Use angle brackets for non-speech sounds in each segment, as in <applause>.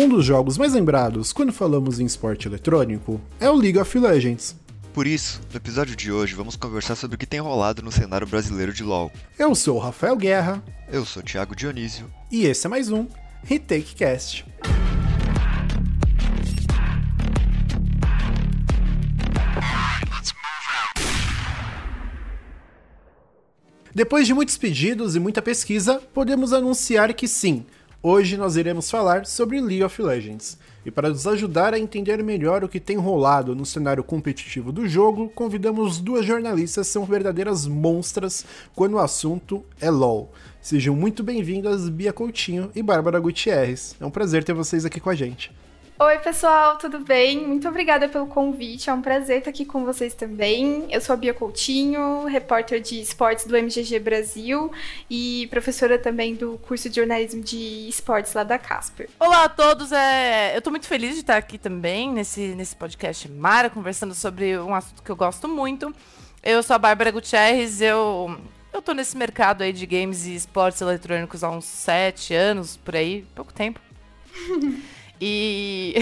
Um dos jogos mais lembrados quando falamos em esporte eletrônico é o League of Legends. Por isso, no episódio de hoje vamos conversar sobre o que tem rolado no cenário brasileiro de LoL. Eu sou o Rafael Guerra. Eu sou o Thiago Dionísio. E esse é mais um Retake Cast. Depois de muitos pedidos e muita pesquisa, podemos anunciar que sim, Hoje nós iremos falar sobre League of Legends. E para nos ajudar a entender melhor o que tem rolado no cenário competitivo do jogo, convidamos duas jornalistas que são verdadeiras monstras quando o assunto é LoL. Sejam muito bem-vindas Bia Coutinho e Bárbara Gutierrez. É um prazer ter vocês aqui com a gente. Oi, pessoal, tudo bem? Muito obrigada pelo convite. É um prazer estar aqui com vocês também. Eu sou a Bia Coutinho, repórter de esportes do MGG Brasil e professora também do curso de jornalismo de esportes lá da Casper. Olá a todos, é... eu estou muito feliz de estar aqui também nesse, nesse podcast Mara, conversando sobre um assunto que eu gosto muito. Eu sou a Bárbara Gutierrez, eu eu tô nesse mercado aí de games e esportes eletrônicos há uns sete anos, por aí, pouco tempo. <laughs> E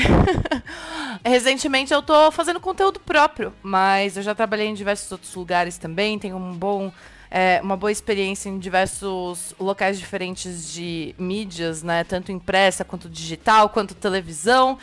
<laughs> recentemente eu tô fazendo conteúdo próprio, mas eu já trabalhei em diversos outros lugares também, tenho um bom é, uma boa experiência em diversos locais diferentes de mídias, né? Tanto impressa quanto digital, quanto televisão.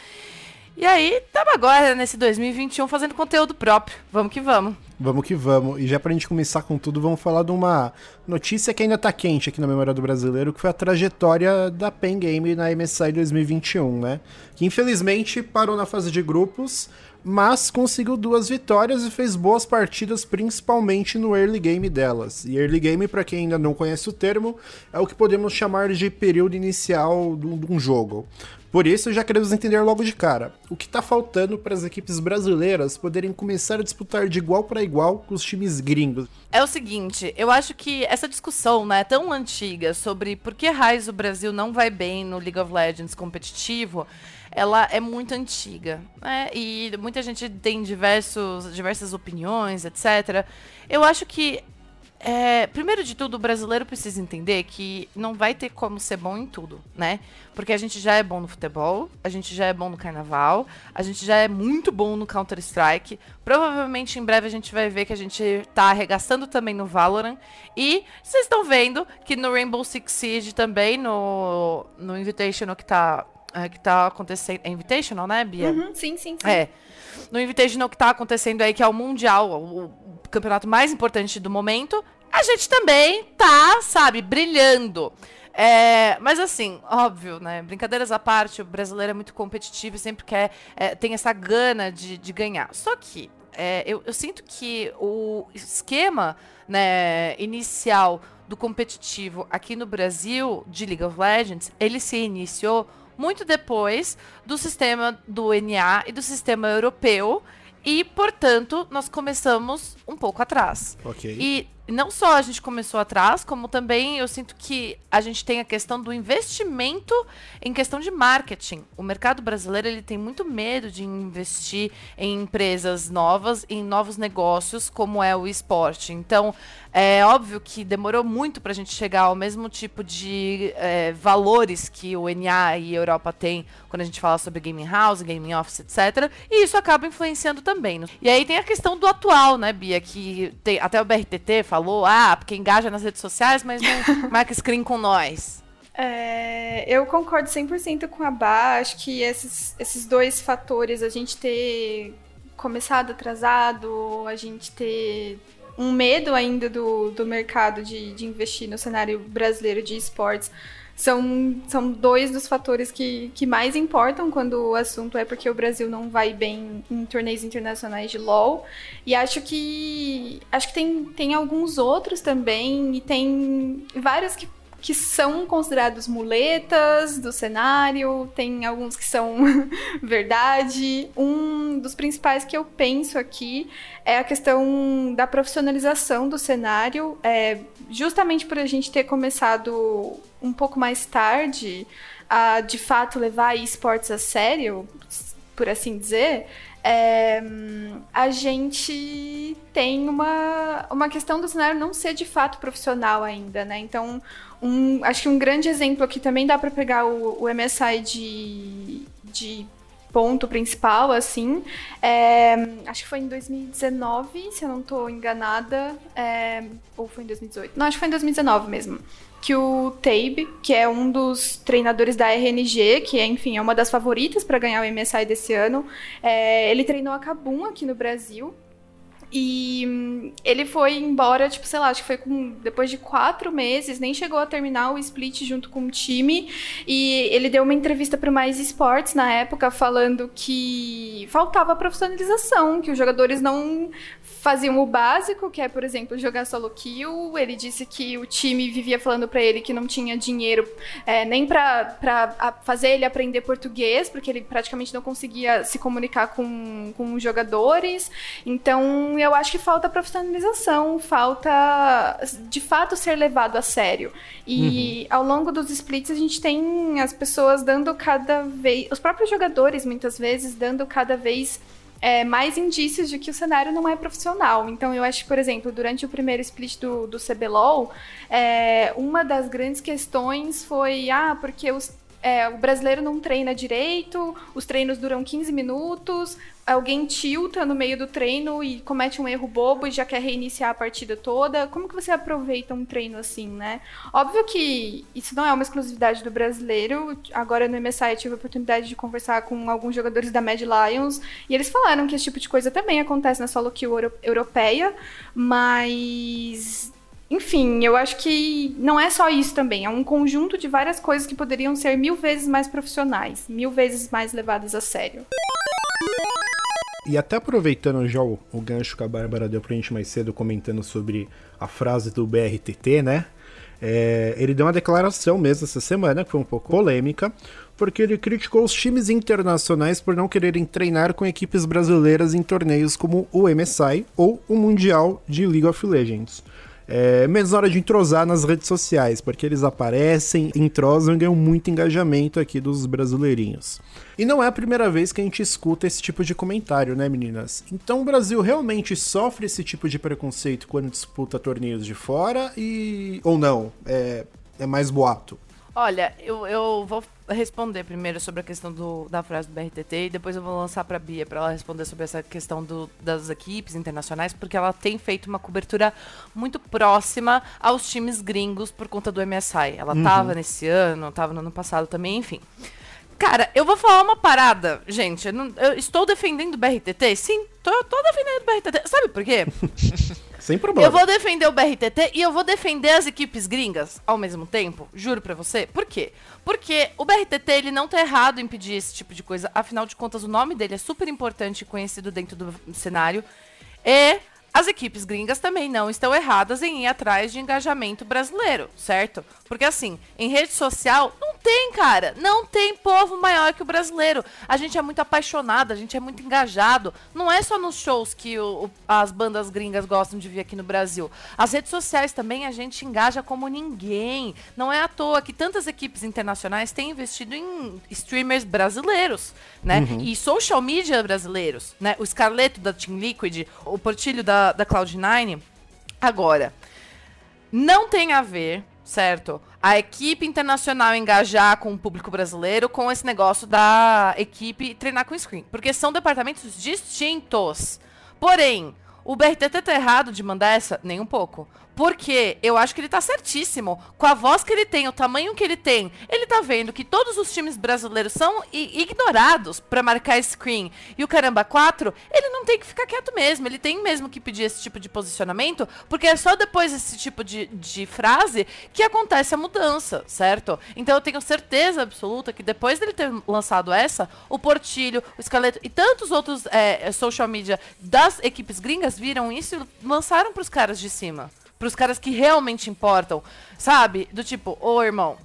E aí, estamos agora nesse 2021 fazendo conteúdo próprio. Vamos que vamos. Vamos que vamos. E já pra gente começar com tudo, vamos falar de uma notícia que ainda tá quente aqui na memória do brasileiro, que foi a trajetória da Pen Game na MSI 2021, né? Que infelizmente parou na fase de grupos, mas conseguiu duas vitórias e fez boas partidas, principalmente no early game delas. E early game, para quem ainda não conhece o termo, é o que podemos chamar de período inicial de um jogo. Por isso, já queremos entender logo de cara o que está faltando para as equipes brasileiras poderem começar a disputar de igual para igual com os times gringos. É o seguinte, eu acho que essa discussão, né, tão antiga sobre por que raios o Brasil não vai bem no League of Legends competitivo, ela é muito antiga, né? E muita gente tem diversos, diversas opiniões, etc. Eu acho que é, primeiro de tudo, o brasileiro precisa entender que não vai ter como ser bom em tudo, né? Porque a gente já é bom no futebol, a gente já é bom no carnaval, a gente já é muito bom no Counter-Strike. Provavelmente em breve a gente vai ver que a gente tá arregaçando também no Valorant. E vocês estão vendo que no Rainbow Six Siege também, no, no Invitational que tá, é, que tá acontecendo. É Invitational, né, Bia? Uhum, sim, sim, sim. É. No Invitational que tá acontecendo aí, que é o Mundial, o, campeonato mais importante do momento, a gente também tá, sabe, brilhando. É, mas assim, óbvio, né? Brincadeiras à parte, o brasileiro é muito competitivo e sempre quer, é, tem essa gana de, de ganhar. Só que é, eu, eu, sinto que o esquema né, inicial do competitivo aqui no Brasil, de League of Legends, ele se iniciou muito depois do sistema do NA e do sistema europeu. E, portanto, nós começamos um pouco atrás. Ok. E não só a gente começou atrás, como também eu sinto que a gente tem a questão do investimento em questão de marketing. O mercado brasileiro ele tem muito medo de investir em empresas novas, em novos negócios, como é o esporte. Então, é óbvio que demorou muito para a gente chegar ao mesmo tipo de é, valores que o NA e a Europa têm quando a gente fala sobre gaming house, gaming office, etc. E isso acaba influenciando também. Né? E aí tem a questão do atual, né, Bia? Que tem, até o BRTT falou, ah, porque engaja nas redes sociais, mas não <laughs> marca screen com nós. É, eu concordo 100% com a Bá. Acho que esses, esses dois fatores, a gente ter começado atrasado, a gente ter um medo ainda do, do mercado de, de investir no cenário brasileiro de esportes, são, são dois dos fatores que, que mais importam quando o assunto é porque o Brasil não vai bem em torneios internacionais de LoL. E acho que acho que tem, tem alguns outros também, e tem vários que que são considerados muletas do cenário, tem alguns que são <laughs> verdade. Um dos principais que eu penso aqui é a questão da profissionalização do cenário, é, justamente por a gente ter começado um pouco mais tarde a de fato levar esportes a sério, por assim dizer. É, a gente tem uma, uma questão do cenário não ser de fato profissional ainda, né? Então, um, acho que um grande exemplo aqui também dá para pegar o, o MSI de, de ponto principal, assim. É, acho que foi em 2019, se eu não estou enganada. É, ou foi em 2018? Não, acho que foi em 2019 mesmo. Que o Tabe, que é um dos treinadores da RNG, que é, enfim, é uma das favoritas para ganhar o MSI desse ano, é, ele treinou a Kabum aqui no Brasil. E hum, ele foi embora, tipo, sei lá, acho que foi com, depois de quatro meses, nem chegou a terminar o split junto com o time. E ele deu uma entrevista para o Mais Esports na época, falando que faltava profissionalização, que os jogadores não faziam o básico, que é, por exemplo, jogar solo kill. Ele disse que o time vivia falando para ele que não tinha dinheiro é, nem para fazer ele aprender português, porque ele praticamente não conseguia se comunicar com, com os jogadores. Então, eu acho que falta profissionalização, falta de fato ser levado a sério. E uhum. ao longo dos splits, a gente tem as pessoas dando cada vez. Os próprios jogadores, muitas vezes, dando cada vez é, mais indícios de que o cenário não é profissional. Então, eu acho que, por exemplo, durante o primeiro split do, do CBLOL, é, uma das grandes questões foi: ah, porque os é, o brasileiro não treina direito, os treinos duram 15 minutos, alguém tilta no meio do treino e comete um erro bobo e já quer reiniciar a partida toda. Como que você aproveita um treino assim, né? Óbvio que isso não é uma exclusividade do brasileiro. Agora no MSI eu tive a oportunidade de conversar com alguns jogadores da Mad Lions e eles falaram que esse tipo de coisa também acontece na solo kill europeia, mas enfim, eu acho que não é só isso também, é um conjunto de várias coisas que poderiam ser mil vezes mais profissionais, mil vezes mais levadas a sério. E até aproveitando já o, o gancho que a Bárbara deu pra gente mais cedo comentando sobre a frase do BRTT, né? É, ele deu uma declaração mesmo essa semana, que foi um pouco polêmica, porque ele criticou os times internacionais por não quererem treinar com equipes brasileiras em torneios como o MSI ou o Mundial de League of Legends é, menos hora de entrosar nas redes sociais, porque eles aparecem, entrosam e ganham muito engajamento aqui dos brasileirinhos. E não é a primeira vez que a gente escuta esse tipo de comentário, né, meninas? Então o Brasil realmente sofre esse tipo de preconceito quando disputa torneios de fora e. ou não? É, é mais boato? Olha, eu, eu vou responder primeiro sobre a questão do, da frase do BRTT e depois eu vou lançar para a Bia para ela responder sobre essa questão do, das equipes internacionais, porque ela tem feito uma cobertura muito próxima aos times gringos por conta do MSI. Ela uhum. tava nesse ano, tava no ano passado também, enfim. Cara, eu vou falar uma parada, gente. Eu, não, eu estou defendendo o BRTT? Sim, tô, tô defendendo o BRTT. Sabe por quê? <laughs> Sem problema. Eu vou defender o BRTT e eu vou defender as equipes gringas ao mesmo tempo. Juro pra você. Por quê? Porque o BRTT ele não tá errado em pedir esse tipo de coisa. Afinal de contas, o nome dele é super importante e conhecido dentro do cenário. E as equipes gringas também não estão erradas em ir atrás de engajamento brasileiro, certo? Porque assim, em rede social, não tem, cara. Não tem povo maior que o brasileiro. A gente é muito apaixonado, a gente é muito engajado. Não é só nos shows que o, o, as bandas gringas gostam de vir aqui no Brasil. As redes sociais também a gente engaja como ninguém. Não é à toa que tantas equipes internacionais têm investido em streamers brasileiros, né? Uhum. E social media brasileiros, né? O Scarleto da Team Liquid, o Portilho da, da Cloud9. Agora, não tem a ver certo? A equipe internacional engajar com o público brasileiro com esse negócio da equipe treinar com screen. Porque são departamentos distintos. Porém, o BRTT tá errado de mandar essa? Nem um pouco. Porque eu acho que ele tá certíssimo. Com a voz que ele tem, o tamanho que ele tem, ele tá vendo que todos os times brasileiros são ignorados para marcar screen. E o Caramba 4, ele não tem que ficar quieto mesmo. Ele tem mesmo que pedir esse tipo de posicionamento, porque é só depois desse tipo de, de frase que acontece a mudança, certo? Então eu tenho certeza absoluta que depois dele ter lançado essa, o Portilho, o Escaleto e tantos outros é, social media das equipes gringas viram isso e lançaram pros caras de cima pros caras que realmente importam, sabe? Do tipo, ô irmão,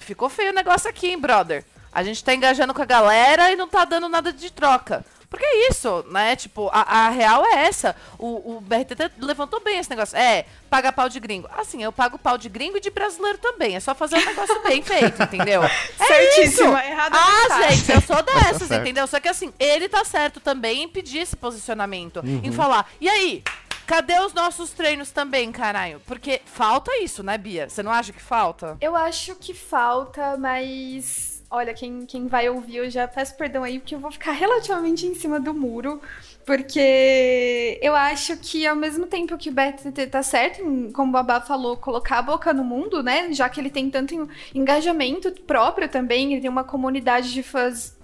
ficou feio o negócio aqui, hein, brother? A gente tá engajando com a galera e não tá dando nada de troca. Porque é isso, né? Tipo, a, a real é essa. O, o BRTT levantou bem esse negócio. É, paga pau de gringo. Assim, eu pago pau de gringo e de brasileiro também. É só fazer um negócio bem feito, entendeu? <laughs> É Certíssimo, isso. errado Ah, tá. gente, eu sou <laughs> dessas, tá entendeu? Só que assim, ele tá certo também em pedir esse posicionamento. Uhum. Em falar, e aí? Cadê os nossos treinos também, caralho? Porque falta isso, né, Bia? Você não acha que falta? Eu acho que falta, mas olha, quem, quem vai ouvir, eu já peço perdão aí, porque eu vou ficar relativamente em cima do muro, porque eu acho que ao mesmo tempo que o BRTT tá certo, em, como o Babá falou, colocar a boca no mundo, né? Já que ele tem tanto engajamento próprio também, ele tem uma comunidade de fãs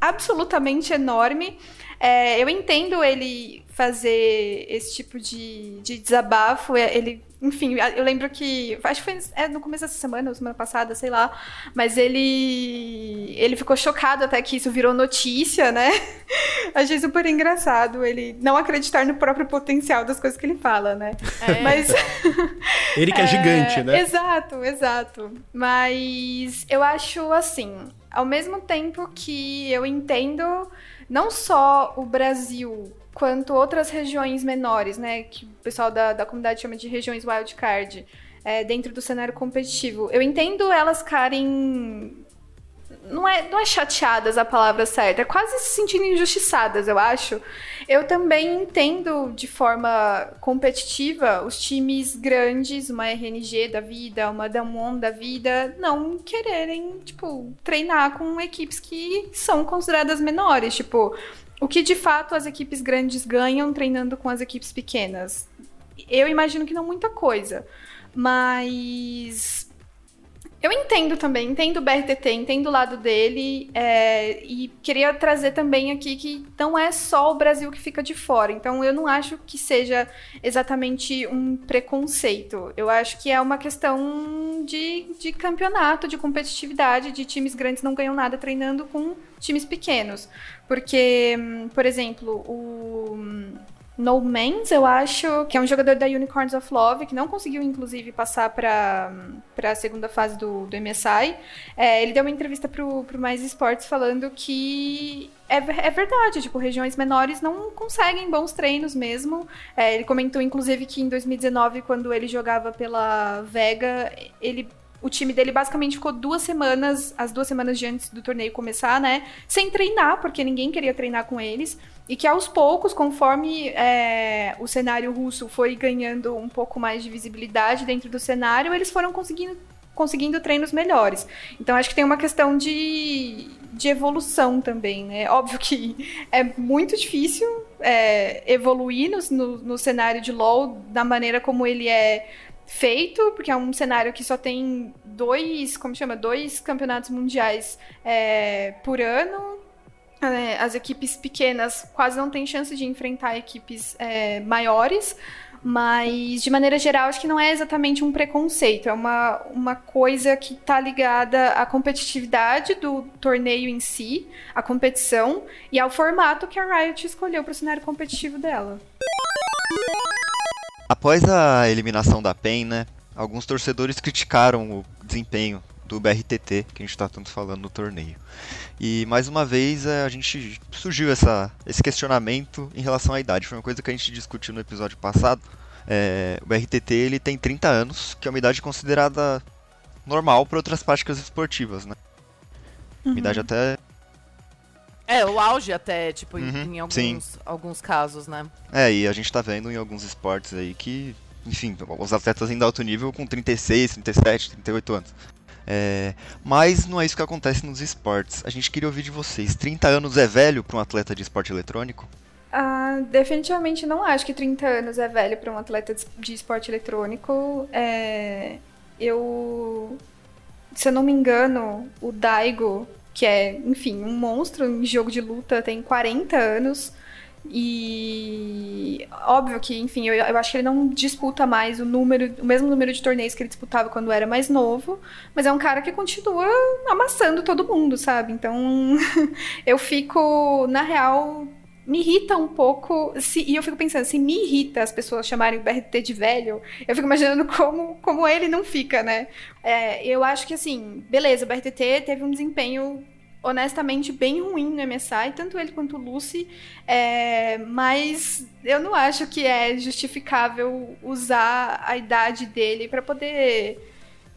absolutamente enorme. É, eu entendo ele fazer esse tipo de, de desabafo. É, ele, enfim, eu lembro que. Acho que foi é, no começo dessa semana, ou semana passada, sei lá. Mas ele. Ele ficou chocado até que isso virou notícia, né? <laughs> Achei super engraçado ele não acreditar no próprio potencial das coisas que ele fala, né? É, <laughs> Mas. <laughs> ele que é, é gigante, né? Exato, exato. Mas eu acho assim. Ao mesmo tempo que eu entendo não só o Brasil, quanto outras regiões menores, né? Que o pessoal da, da comunidade chama de regiões wildcard, é, dentro do cenário competitivo. Eu entendo elas ficarem não é, não é chateadas a palavra certa, é quase se sentindo injustiçadas, eu acho. Eu também entendo de forma competitiva os times grandes, uma RNG da vida, uma Damwon da vida, não quererem, tipo, treinar com equipes que são consideradas menores. Tipo, o que de fato as equipes grandes ganham treinando com as equipes pequenas? Eu imagino que não muita coisa. Mas eu entendo também, entendo o BRTT, entendo o lado dele, é, e queria trazer também aqui que não é só o Brasil que fica de fora. Então, eu não acho que seja exatamente um preconceito. Eu acho que é uma questão de, de campeonato, de competitividade, de times grandes não ganham nada treinando com times pequenos. Porque, hum, por exemplo, o no Mans, eu acho, que é um jogador da Unicorns of Love, que não conseguiu, inclusive, passar para a segunda fase do, do MSI. É, ele deu uma entrevista pro, pro Mais Esportes falando que é, é, verdade, tipo, regiões menores não conseguem bons treinos mesmo. É, ele comentou, inclusive, que em 2019, quando ele jogava pela Vega, ele o time dele basicamente ficou duas semanas, as duas semanas de antes do torneio começar, né? Sem treinar, porque ninguém queria treinar com eles. E que aos poucos, conforme é, o cenário russo foi ganhando um pouco mais de visibilidade dentro do cenário, eles foram conseguindo, conseguindo treinos melhores. Então acho que tem uma questão de, de evolução também, né? Óbvio que <laughs> é muito difícil é, evoluir no, no, no cenário de LoL da maneira como ele é feito, porque é um cenário que só tem dois, como chama, dois campeonatos mundiais é, por ano. É, as equipes pequenas quase não têm chance de enfrentar equipes é, maiores, mas de maneira geral acho que não é exatamente um preconceito, é uma, uma coisa que está ligada à competitividade do torneio em si, à competição e ao formato que a Riot escolheu para o cenário competitivo dela. Após a eliminação da PEN, né, alguns torcedores criticaram o desempenho do BRTT, que a gente está tanto falando no torneio. E mais uma vez é, a gente surgiu essa, esse questionamento em relação à idade. Foi uma coisa que a gente discutiu no episódio passado. É, o BRTT ele tem 30 anos, que é uma idade considerada normal para outras práticas esportivas, né? Uhum. Uma idade até é, o auge até, tipo, uhum, em alguns, alguns casos, né? É, e a gente tá vendo em alguns esportes aí que, enfim, os atletas ainda alto nível com 36, 37, 38 anos. É, mas não é isso que acontece nos esportes. A gente queria ouvir de vocês. 30 anos é velho para um atleta de esporte eletrônico? Ah, definitivamente não acho que 30 anos é velho para um atleta de esporte eletrônico. É, eu, se eu não me engano, o Daigo que é, enfim, um monstro em jogo de luta, tem 40 anos. E óbvio que, enfim, eu, eu, acho que ele não disputa mais o número, o mesmo número de torneios que ele disputava quando era mais novo, mas é um cara que continua amassando todo mundo, sabe? Então, <laughs> eu fico, na real, me irrita um pouco, se, e eu fico pensando, se me irrita as pessoas chamarem o BRT de velho, eu fico imaginando como, como ele não fica, né? É, eu acho que, assim, beleza, o BRTT teve um desempenho honestamente bem ruim no MSI, tanto ele quanto o Lucy, é, mas eu não acho que é justificável usar a idade dele para poder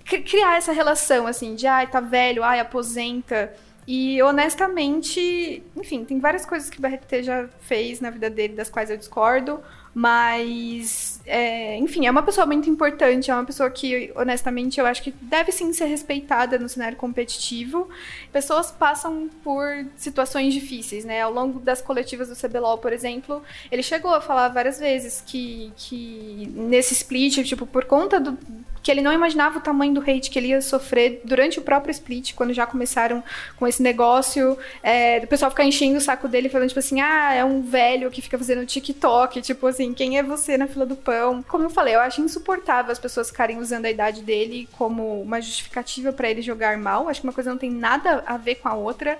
criar essa relação assim de ai, tá velho, ai, aposenta. E honestamente, enfim, tem várias coisas que o BRT já fez na vida dele, das quais eu discordo. Mas, é, enfim, é uma pessoa muito importante, é uma pessoa que, honestamente, eu acho que deve sim ser respeitada no cenário competitivo. Pessoas passam por situações difíceis, né? Ao longo das coletivas do CBLOL, por exemplo, ele chegou a falar várias vezes que, que nesse split, tipo, por conta do, que ele não imaginava o tamanho do hate que ele ia sofrer durante o próprio split, quando já começaram com esse negócio, é, do pessoal ficar enchendo o saco dele, falando, tipo assim, ah, é um velho que fica fazendo TikTok, tipo assim, quem é você na fila do pão? Como eu falei, eu acho insuportável as pessoas ficarem usando a idade dele como uma justificativa para ele jogar mal, acho que uma coisa não tem nada a ver com a outra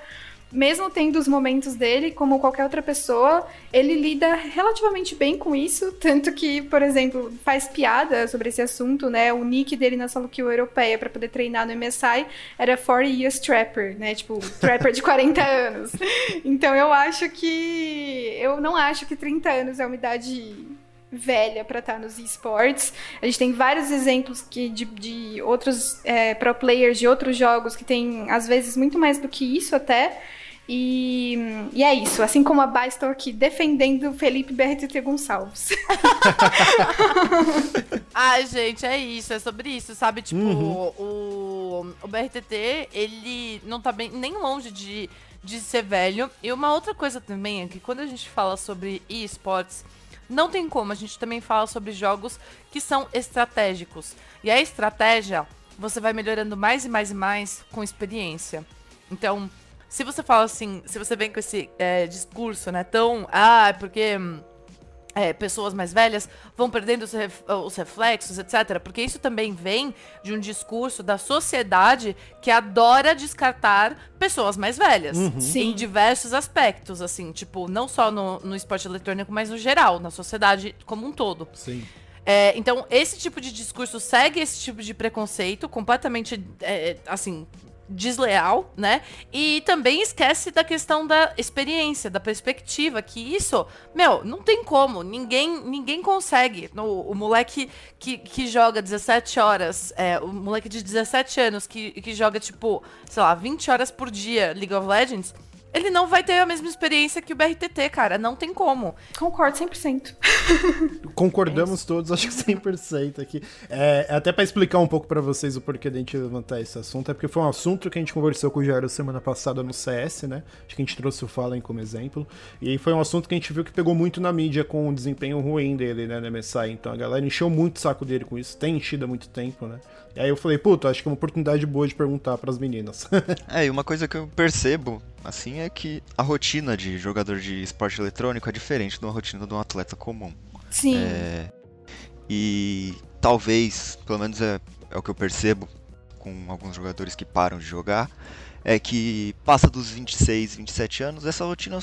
mesmo tendo os momentos dele, como qualquer outra pessoa, ele lida relativamente bem com isso. Tanto que, por exemplo, faz piada sobre esse assunto, né? O nick dele na solo kill europeia para poder treinar no MSI era 40 years trapper, né? Tipo, trapper de 40 <laughs> anos. Então eu acho que. Eu não acho que 30 anos é uma idade velha para estar tá nos esportes. A gente tem vários exemplos que, de, de outros é, pro players de outros jogos que tem, às vezes, muito mais do que isso até. E, e é isso. Assim como a Bá, estou aqui defendendo Felipe BRTT Gonçalves. <laughs> Ai, gente, é isso. É sobre isso, sabe? Tipo, uhum. o, o BRTT, ele não tá bem, nem longe de, de ser velho. E uma outra coisa também é que quando a gente fala sobre esportes, não tem como. A gente também fala sobre jogos que são estratégicos. E a estratégia, você vai melhorando mais e mais e mais com experiência. Então, se você fala assim, se você vem com esse é, discurso, né, tão, ah, é porque é, pessoas mais velhas vão perdendo os, ref, os, reflexos, etc. Porque isso também vem de um discurso da sociedade que adora descartar pessoas mais velhas. Uhum. Em diversos aspectos, assim, tipo, não só no, no esporte eletrônico, mas no geral, na sociedade como um todo. Sim. É, então, esse tipo de discurso segue esse tipo de preconceito, completamente, é, assim, desleal, né? E também esquece da questão da experiência, da perspectiva, que isso, meu, não tem como, ninguém ninguém consegue. O, o moleque que, que joga 17 horas, é, o moleque de 17 anos que, que joga, tipo, sei lá, 20 horas por dia League of Legends, ele não vai ter a mesma experiência que o BRTT, cara. Não tem como. Concordo 100%. Concordamos é todos, acho que 100% aqui. É, até para explicar um pouco para vocês o porquê da gente levantar esse assunto, é porque foi um assunto que a gente conversou com o Jairo semana passada no CS, né? Acho que a gente trouxe o Fallen como exemplo. E aí foi um assunto que a gente viu que pegou muito na mídia com o desempenho ruim dele, né, no MSI. Então a galera encheu muito o saco dele com isso, tem enchido há muito tempo, né? E aí eu falei, puta, acho que é uma oportunidade boa de perguntar para as meninas. <laughs> é, e uma coisa que eu percebo assim é que a rotina de jogador de esporte eletrônico é diferente de uma rotina de um atleta comum. Sim. É, e talvez, pelo menos é, é o que eu percebo com alguns jogadores que param de jogar, é que passa dos 26, 27 anos, essa rotina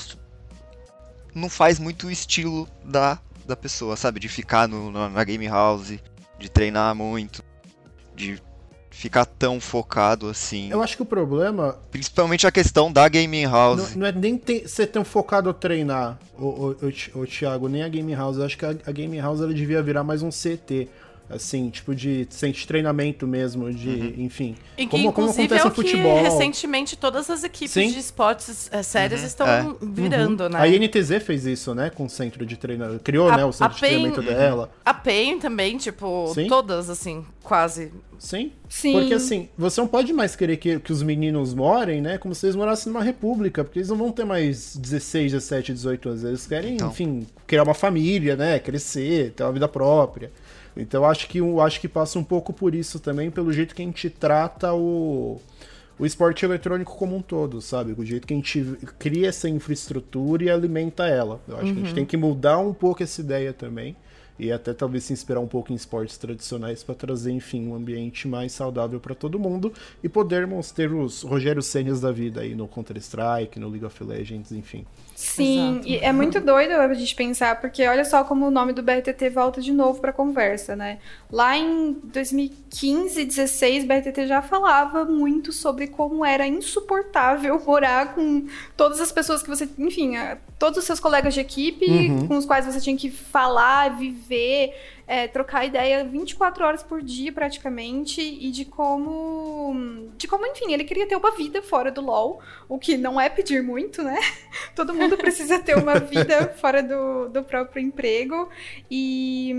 não faz muito o estilo da, da pessoa, sabe? De ficar no, na game house, de treinar muito, de ficar tão focado assim. Eu acho que o problema. Principalmente a questão da gaming house. Não, não é nem ter, ser tão focado a treinar, o, o, o, o Thiago, nem a gaming house. Eu acho que a, a gaming house ela devia virar mais um CT assim, tipo de, de treinamento mesmo, de, uhum. enfim. E que, como, como acontece é no futebol. recentemente todas as equipes Sim. de esportes é, sérias uhum. estão é. virando, uhum. né? A INTZ fez isso, né, com o centro de treinamento, criou, a, né, o centro de treinamento dela. A PEN também, tipo, Sim. todas, assim, quase. Sim. Sim. Porque assim, você não pode mais querer que, que os meninos morem, né? Como se eles morassem numa república, porque eles não vão ter mais 16, 17, 18 anos. Eles querem, então. enfim, criar uma família, né? Crescer, ter uma vida própria. Então acho que acho que passa um pouco por isso também, pelo jeito que a gente trata o, o esporte eletrônico como um todo, sabe? O jeito que a gente cria essa infraestrutura e alimenta ela. Eu acho uhum. que a gente uhum. tem que mudar um pouco essa ideia também e até talvez se inspirar um pouco em esportes tradicionais para trazer, enfim, um ambiente mais saudável para todo mundo e podermos ter os Rogério Senhas da vida aí no Counter-Strike, no League of Legends, enfim. Sim, Exato. e é muito doido a gente pensar, porque olha só como o nome do BRTT volta de novo para a conversa, né? Lá em 2015, 16, BRTT já falava muito sobre como era insuportável <laughs> morar com todas as pessoas que você, enfim, todos os seus colegas de equipe uhum. com os quais você tinha que falar, viver ver, é, trocar ideia 24 horas por dia praticamente e de como, de como, enfim, ele queria ter uma vida fora do LoL, o que não é pedir muito, né? <laughs> Todo mundo precisa ter uma <laughs> vida fora do, do próprio emprego e,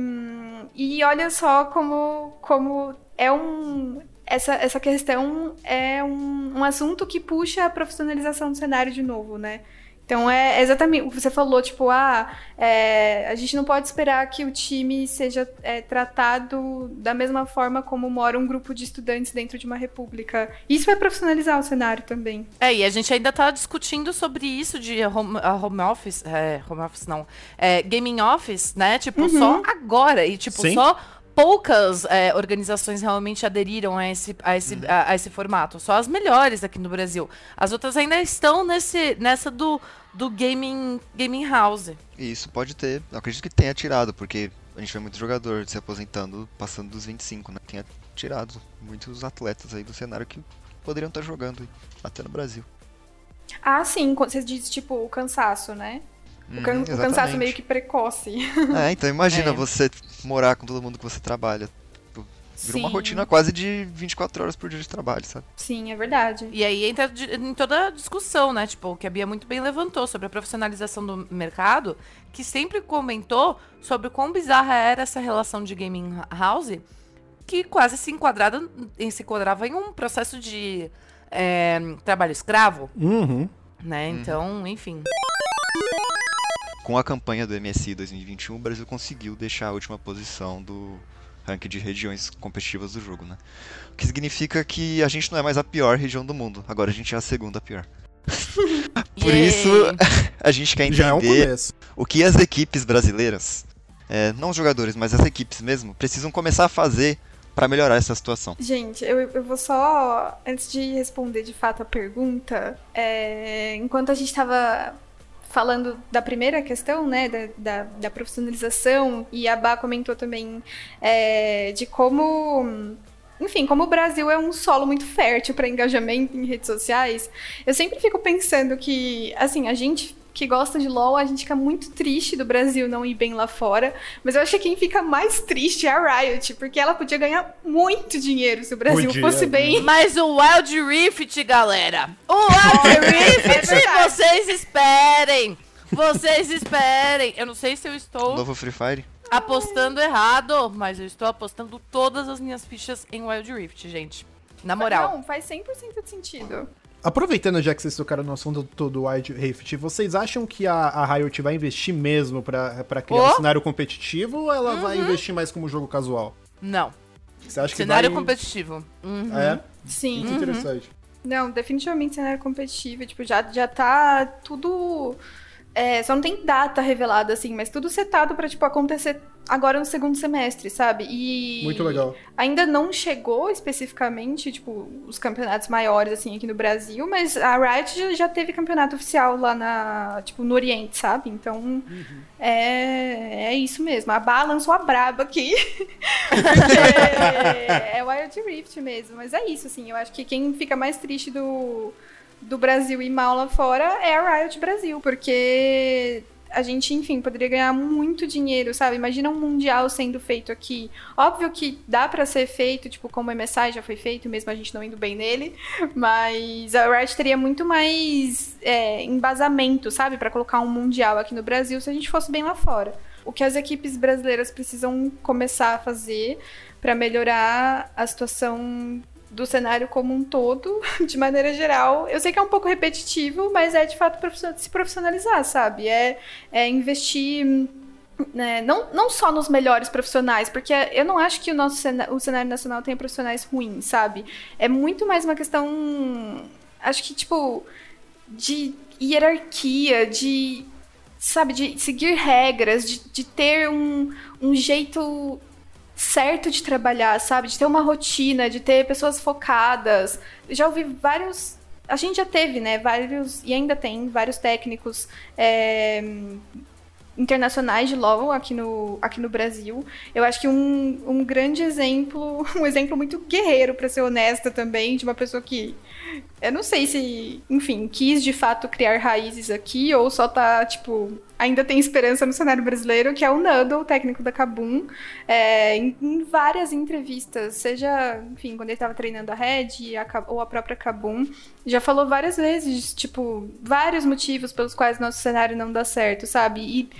e olha só como, como é um essa, essa questão é um, um assunto que puxa a profissionalização do cenário de novo, né? Então é exatamente o que você falou, tipo, ah, é, a gente não pode esperar que o time seja é, tratado da mesma forma como mora um grupo de estudantes dentro de uma república. Isso vai profissionalizar o cenário também. É, e a gente ainda está discutindo sobre isso de home, home office, é, home office não, é, gaming office, né? Tipo, uhum. só agora e tipo Sim. só poucas é, organizações realmente aderiram a esse, a, esse, uhum. a, a, esse formato. Só as melhores aqui no Brasil. As outras ainda estão nesse, nessa do do gaming, gaming house. Isso pode ter. Eu acredito que tenha tirado, porque a gente vê muito jogador se aposentando passando dos 25, né? Tenha tirado muitos atletas aí do cenário que poderiam estar jogando até no Brasil. Ah, sim, você diz tipo o cansaço, né? O, hum, can o cansaço meio que precoce. <laughs> É, então imagina é. você morar com todo mundo que você trabalha. Virou Sim. uma rotina quase de 24 horas por dia de trabalho, sabe? Sim, é verdade. E aí entra em toda a discussão, né? Tipo, que a Bia muito bem levantou sobre a profissionalização do mercado, que sempre comentou sobre quão bizarra era essa relação de gaming house, que quase se enquadrada, se enquadrava em um processo de é, trabalho escravo. Uhum. Né? Uhum. Então, enfim. Com a campanha do MSI 2021, o Brasil conseguiu deixar a última posição do ranking de regiões competitivas do jogo, né? O que significa que a gente não é mais a pior região do mundo, agora a gente é a segunda pior. <laughs> Por isso, <laughs> a gente quer entender é um o que as equipes brasileiras, é, não os jogadores, mas as equipes mesmo, precisam começar a fazer para melhorar essa situação. Gente, eu, eu, vou só, antes de responder de fato a pergunta, é, enquanto a gente estava falando da primeira questão, né, da, da, da profissionalização, e a Bá comentou também é, de como enfim, como o Brasil é um solo muito fértil para engajamento em redes sociais, eu sempre fico pensando que, assim, a gente que gosta de LoL, a gente fica muito triste do Brasil não ir bem lá fora. Mas eu acho que quem fica mais triste é a Riot, porque ela podia ganhar muito dinheiro se o Brasil podia, fosse bem. Mas o Wild Rift, galera! O Wild Rift, é vocês esperem! Vocês esperem! Eu não sei se eu estou. Novo Free Fire? Apostando errado, mas eu estou apostando todas as minhas fichas em Wild Rift, gente. Na moral. Não, faz 100% de sentido. Aproveitando já que vocês tocaram no assunto do Wild Rift, vocês acham que a, a Riot vai investir mesmo para criar oh? um cenário competitivo ou ela uhum. vai investir mais como jogo casual? Não. Você acha cenário que vai... competitivo. Uhum. É? Sim. Muito uhum. interessante. Não, definitivamente cenário competitivo. Tipo, já, já tá tudo é, só não tem data revelada, assim, mas tudo setado para tipo, acontecer agora no segundo semestre, sabe? E. Muito legal. Ainda não chegou especificamente, tipo, os campeonatos maiores, assim, aqui no Brasil, mas a Riot já, teve campeonato oficial lá na. Tipo, no Oriente, sabe? Então. Uhum. É, é isso mesmo. A Bá lançou a braba aqui. <laughs> é, é Wild Rift mesmo. Mas é isso, assim. Eu acho que quem fica mais triste do do Brasil e mal lá fora é a Riot Brasil, porque a gente, enfim, poderia ganhar muito dinheiro, sabe? Imagina um mundial sendo feito aqui. Óbvio que dá para ser feito, tipo, como o MSI já foi feito, mesmo a gente não indo bem nele, mas a Riot teria muito mais é, embasamento, sabe, para colocar um mundial aqui no Brasil se a gente fosse bem lá fora. O que as equipes brasileiras precisam começar a fazer para melhorar a situação do cenário como um todo, <laughs> de maneira geral. Eu sei que é um pouco repetitivo, mas é de fato se profissionalizar, sabe? É, é investir. Né, não, não só nos melhores profissionais, porque eu não acho que o nosso cenário, o cenário nacional tenha profissionais ruins, sabe? É muito mais uma questão. Acho que, tipo, de hierarquia, de. Sabe, de seguir regras, de, de ter um, um jeito certo de trabalhar, sabe? De ter uma rotina, de ter pessoas focadas. Já ouvi vários. A gente já teve, né? Vários. E ainda tem vários técnicos. É, internacionais de LoL aqui no, aqui no Brasil. Eu acho que um, um grande exemplo, <laughs> um exemplo muito guerreiro, para ser honesta também, de uma pessoa que eu não sei se, enfim, quis de fato criar raízes aqui ou só tá, tipo, ainda tem esperança no cenário brasileiro, que é o Nando, o técnico da Kabum, é, em, em, várias entrevistas, seja, enfim, quando ele estava treinando a Red a, ou a própria Kabum, já falou várias vezes, tipo, vários motivos pelos quais nosso cenário não dá certo, sabe? E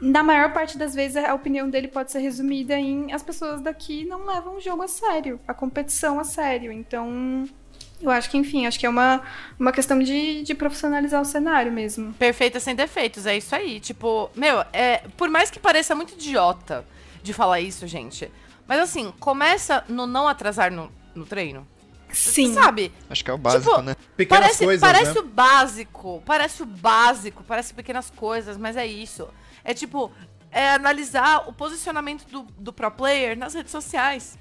na maior parte das vezes a opinião dele pode ser resumida em as pessoas daqui não levam o jogo a sério, a competição a sério. Então, eu acho que, enfim, acho que é uma, uma questão de, de profissionalizar o cenário mesmo. Perfeita sem defeitos, é isso aí. Tipo, meu, é, por mais que pareça muito idiota de falar isso, gente. Mas assim, começa no não atrasar no, no treino. Sim. Sabe? Acho que é o básico, tipo, né? Pequenas parece, coisas, parece né? o básico, parece o básico, parece pequenas coisas, mas é isso. É tipo, é analisar o posicionamento do, do pro player nas redes sociais.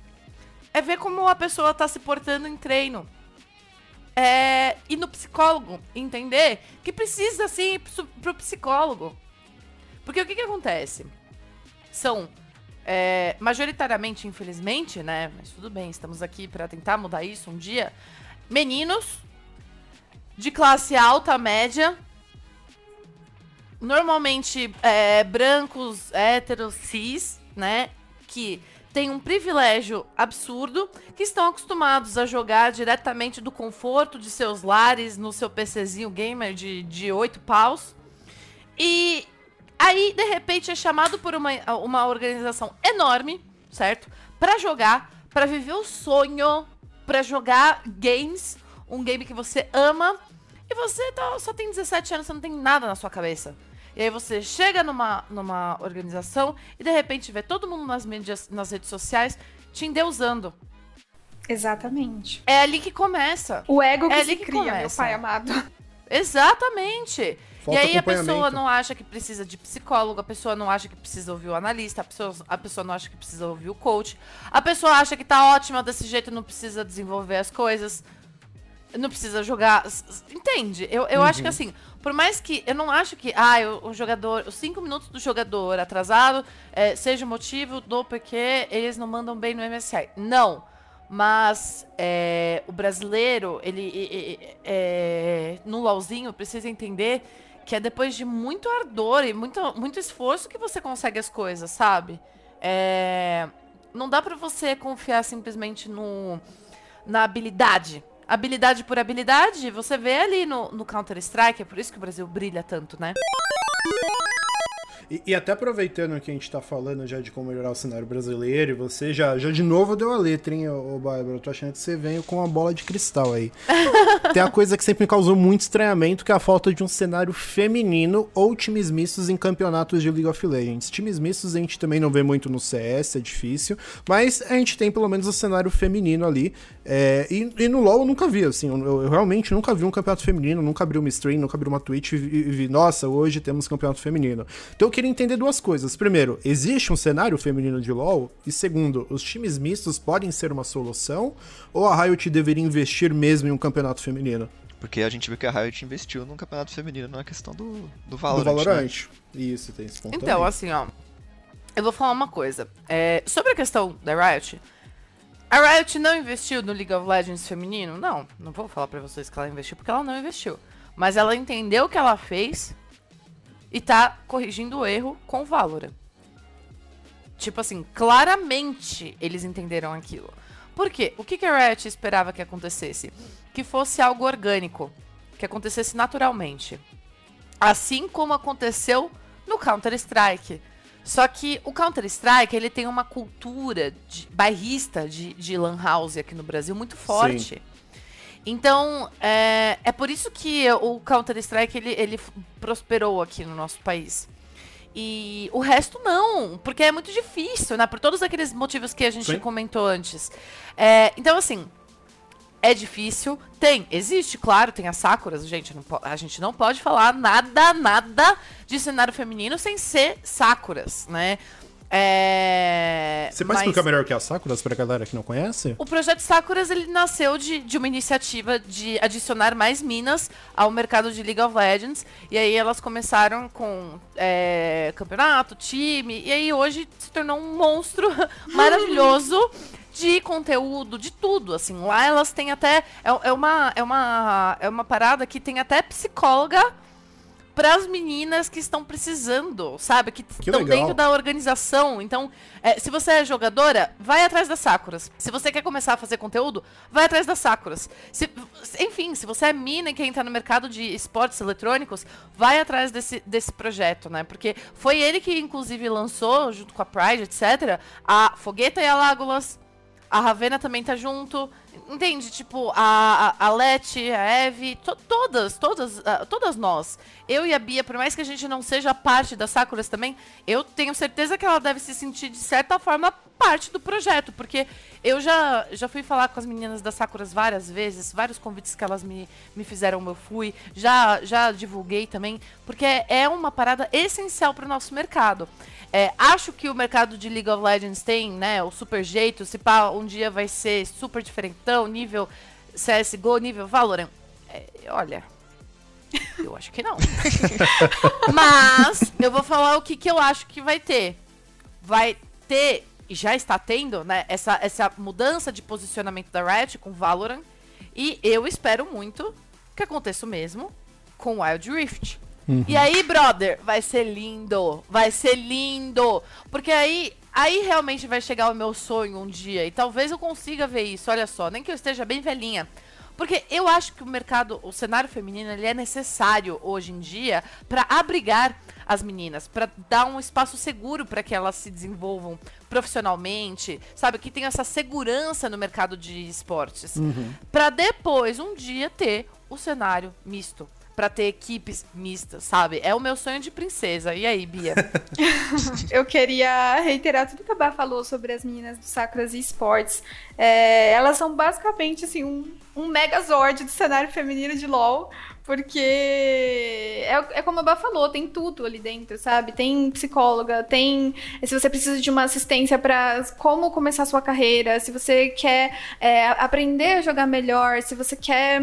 É ver como a pessoa tá se portando em treino é, ir no psicólogo, entender que precisa sim ir pro psicólogo. Porque o que, que acontece? São é, majoritariamente, infelizmente, né? Mas tudo bem, estamos aqui para tentar mudar isso um dia. Meninos de classe alta, média, normalmente é, brancos, héteros, cis, né? Que têm um privilégio absurdo, que estão acostumados a jogar diretamente do conforto de seus lares, no seu PCzinho gamer de, de 8 paus. E aí, de repente, é chamado por uma, uma organização enorme, certo? Para jogar, para viver o sonho, para jogar games, um game que você ama, e você tá, só tem 17 anos, você não tem nada na sua cabeça. E aí você chega numa, numa organização e de repente vê todo mundo nas mídias, nas redes sociais te endeusando. Exatamente. É ali que começa. O ego que É se ali que cria, meu começa. pai amado. Exatamente. Falta e aí a pessoa não acha que precisa de psicólogo, a pessoa não acha que precisa ouvir o analista, a pessoa, a pessoa não acha que precisa ouvir o coach, a pessoa acha que tá ótima desse jeito, não precisa desenvolver as coisas, não precisa jogar. Entende? Eu, eu acho que assim, por mais que. Eu não acho que ah, o, jogador. Os cinco minutos do jogador atrasado eh, seja o motivo do porquê eles não mandam bem no MSI. Não. Mas eh, o brasileiro, ele. eh, no LOLzinho, precisa entender que é depois de muito ardor e muito, muito esforço que você consegue as coisas, sabe? É, não dá pra você confiar simplesmente no, na habilidade. Habilidade por habilidade, você vê ali no, no Counter-Strike, é por isso que o Brasil brilha tanto, né? E, e até aproveitando que a gente tá falando já de como melhorar o cenário brasileiro, e você já, já de novo deu a letra, hein, ô, ô Bárbara? Eu tô achando que você veio com uma bola de cristal aí. <laughs> Tem a coisa que sempre me causou muito estranhamento, que é a falta de um cenário feminino ou times mistos em campeonatos de League of Legends. Times mistos a gente também não vê muito no CS, é difícil, mas a gente tem pelo menos o cenário feminino ali. é, e, e no LoL eu nunca vi, assim, eu, eu realmente nunca vi um campeonato feminino, nunca abri uma stream, nunca abri uma Twitch e vi, e vi, nossa, hoje temos campeonato feminino. Então eu queria entender duas coisas. Primeiro, existe um cenário feminino de LoL? E segundo, os times mistos podem ser uma solução? Ou a Riot deveria investir mesmo em um campeonato feminino? Porque a gente viu que a Riot investiu num campeonato feminino na questão do, do Do Valorant. Valorant. né? Isso, tem esse ponto Então, também. assim, ó. Eu vou falar uma coisa. É, sobre a questão da Riot. A Riot não investiu no League of Legends feminino? Não, não vou falar pra vocês que ela investiu, porque ela não investiu. Mas ela entendeu o que ela fez e tá corrigindo o erro com o Valorant. Tipo assim, claramente eles entenderam aquilo. Por quê? O que, que a Riot esperava que acontecesse? Que fosse algo orgânico, que acontecesse naturalmente. Assim como aconteceu no Counter-Strike. Só que o Counter-Strike, ele tem uma cultura de, bairrista de, de lan house aqui no Brasil muito forte. Então, é, é por isso que o Counter-Strike, ele, ele prosperou aqui no nosso país. E o resto não, porque é muito difícil, né? Por todos aqueles motivos que a gente Sim. comentou antes. É, então, assim, é difícil. Tem, existe, claro, tem as Sakuras. Gente, não a gente não pode falar nada, nada de cenário feminino sem ser Sakuras, né? É... Você pode mas- explicar melhor o que é a Sakuras pra galera que não conhece? O projeto Sakuras ele nasceu de, de uma iniciativa de adicionar mais minas ao mercado de League of Legends. E aí elas começaram com é, campeonato, time, e aí hoje se tornou um monstro <laughs> maravilhoso de conteúdo, de tudo. Assim, lá elas têm até. É, é uma, é, uma, é uma parada que tem até psicóloga para as meninas que estão precisando, sabe? Que estão legal. dentro da organização. Então, é, se você é jogadora, vai atrás das Sakuras. Se você quer começar a fazer conteúdo, vai atrás das Sakuras. Se- enfim, se você é mina e quer entrar no mercado de esportes eletrônicos, vai atrás desse, desse projeto, né? Porque foi ele que, inclusive, lançou, junto com a Pride, etc., a Fogueta e a Lágolas. A Ravena também tá junto. Entende? Tipo, a, a, Leti, a Eve, to- todas, todas, ah, todas nós. Eu e a Bia, por mais que a gente não seja parte das Sakuras também, eu tenho certeza que ela deve se sentir, de certa forma, parte do projeto. Porque eu já, já fui falar com as meninas das Sakuras várias vezes, vários convites que elas me, me fizeram, eu fui. Já, já divulguei também, porque é uma parada essencial para o nosso mercado. É, acho que o mercado de League of Legends tem, né, o super jeito, se pá, um dia vai ser super diferentão, nível CSGO, nível Valorant. É, olha, <laughs> eu acho que não. <laughs> Mas eu vou falar o que, que eu acho que vai ter. Vai ter, e já está tendo, né, essa, essa mudança de posicionamento da Riot com Valorant. E eu espero muito que aconteça o mesmo com Wild Rift. E aí, brother, vai ser lindo. Vai ser lindo. Porque aí, aí realmente vai chegar o meu sonho um dia. E talvez eu consiga ver isso, olha só. Nem que eu esteja bem velhinha. Porque eu acho que o mercado, o cenário feminino, ele é necessário hoje em dia para abrigar as meninas, para dar um espaço seguro para que elas se desenvolvam profissionalmente, sabe? Que tenha essa segurança no mercado de esportes. Para depois, um dia, ter o cenário misto. Pra ter equipes mistas, sabe? É o meu sonho de princesa. E aí, Bia? <laughs> Eu queria reiterar tudo que a Bá falou sobre as meninas do Sacras e Esportes. É, elas são basicamente assim, um, um megazord do cenário feminino de LoL. Porque é, é como a Bá falou, tem tudo ali dentro, sabe? Tem psicóloga, tem. Se você precisa de uma assistência para como começar a sua carreira, se você quer é, aprender a jogar melhor, se você quer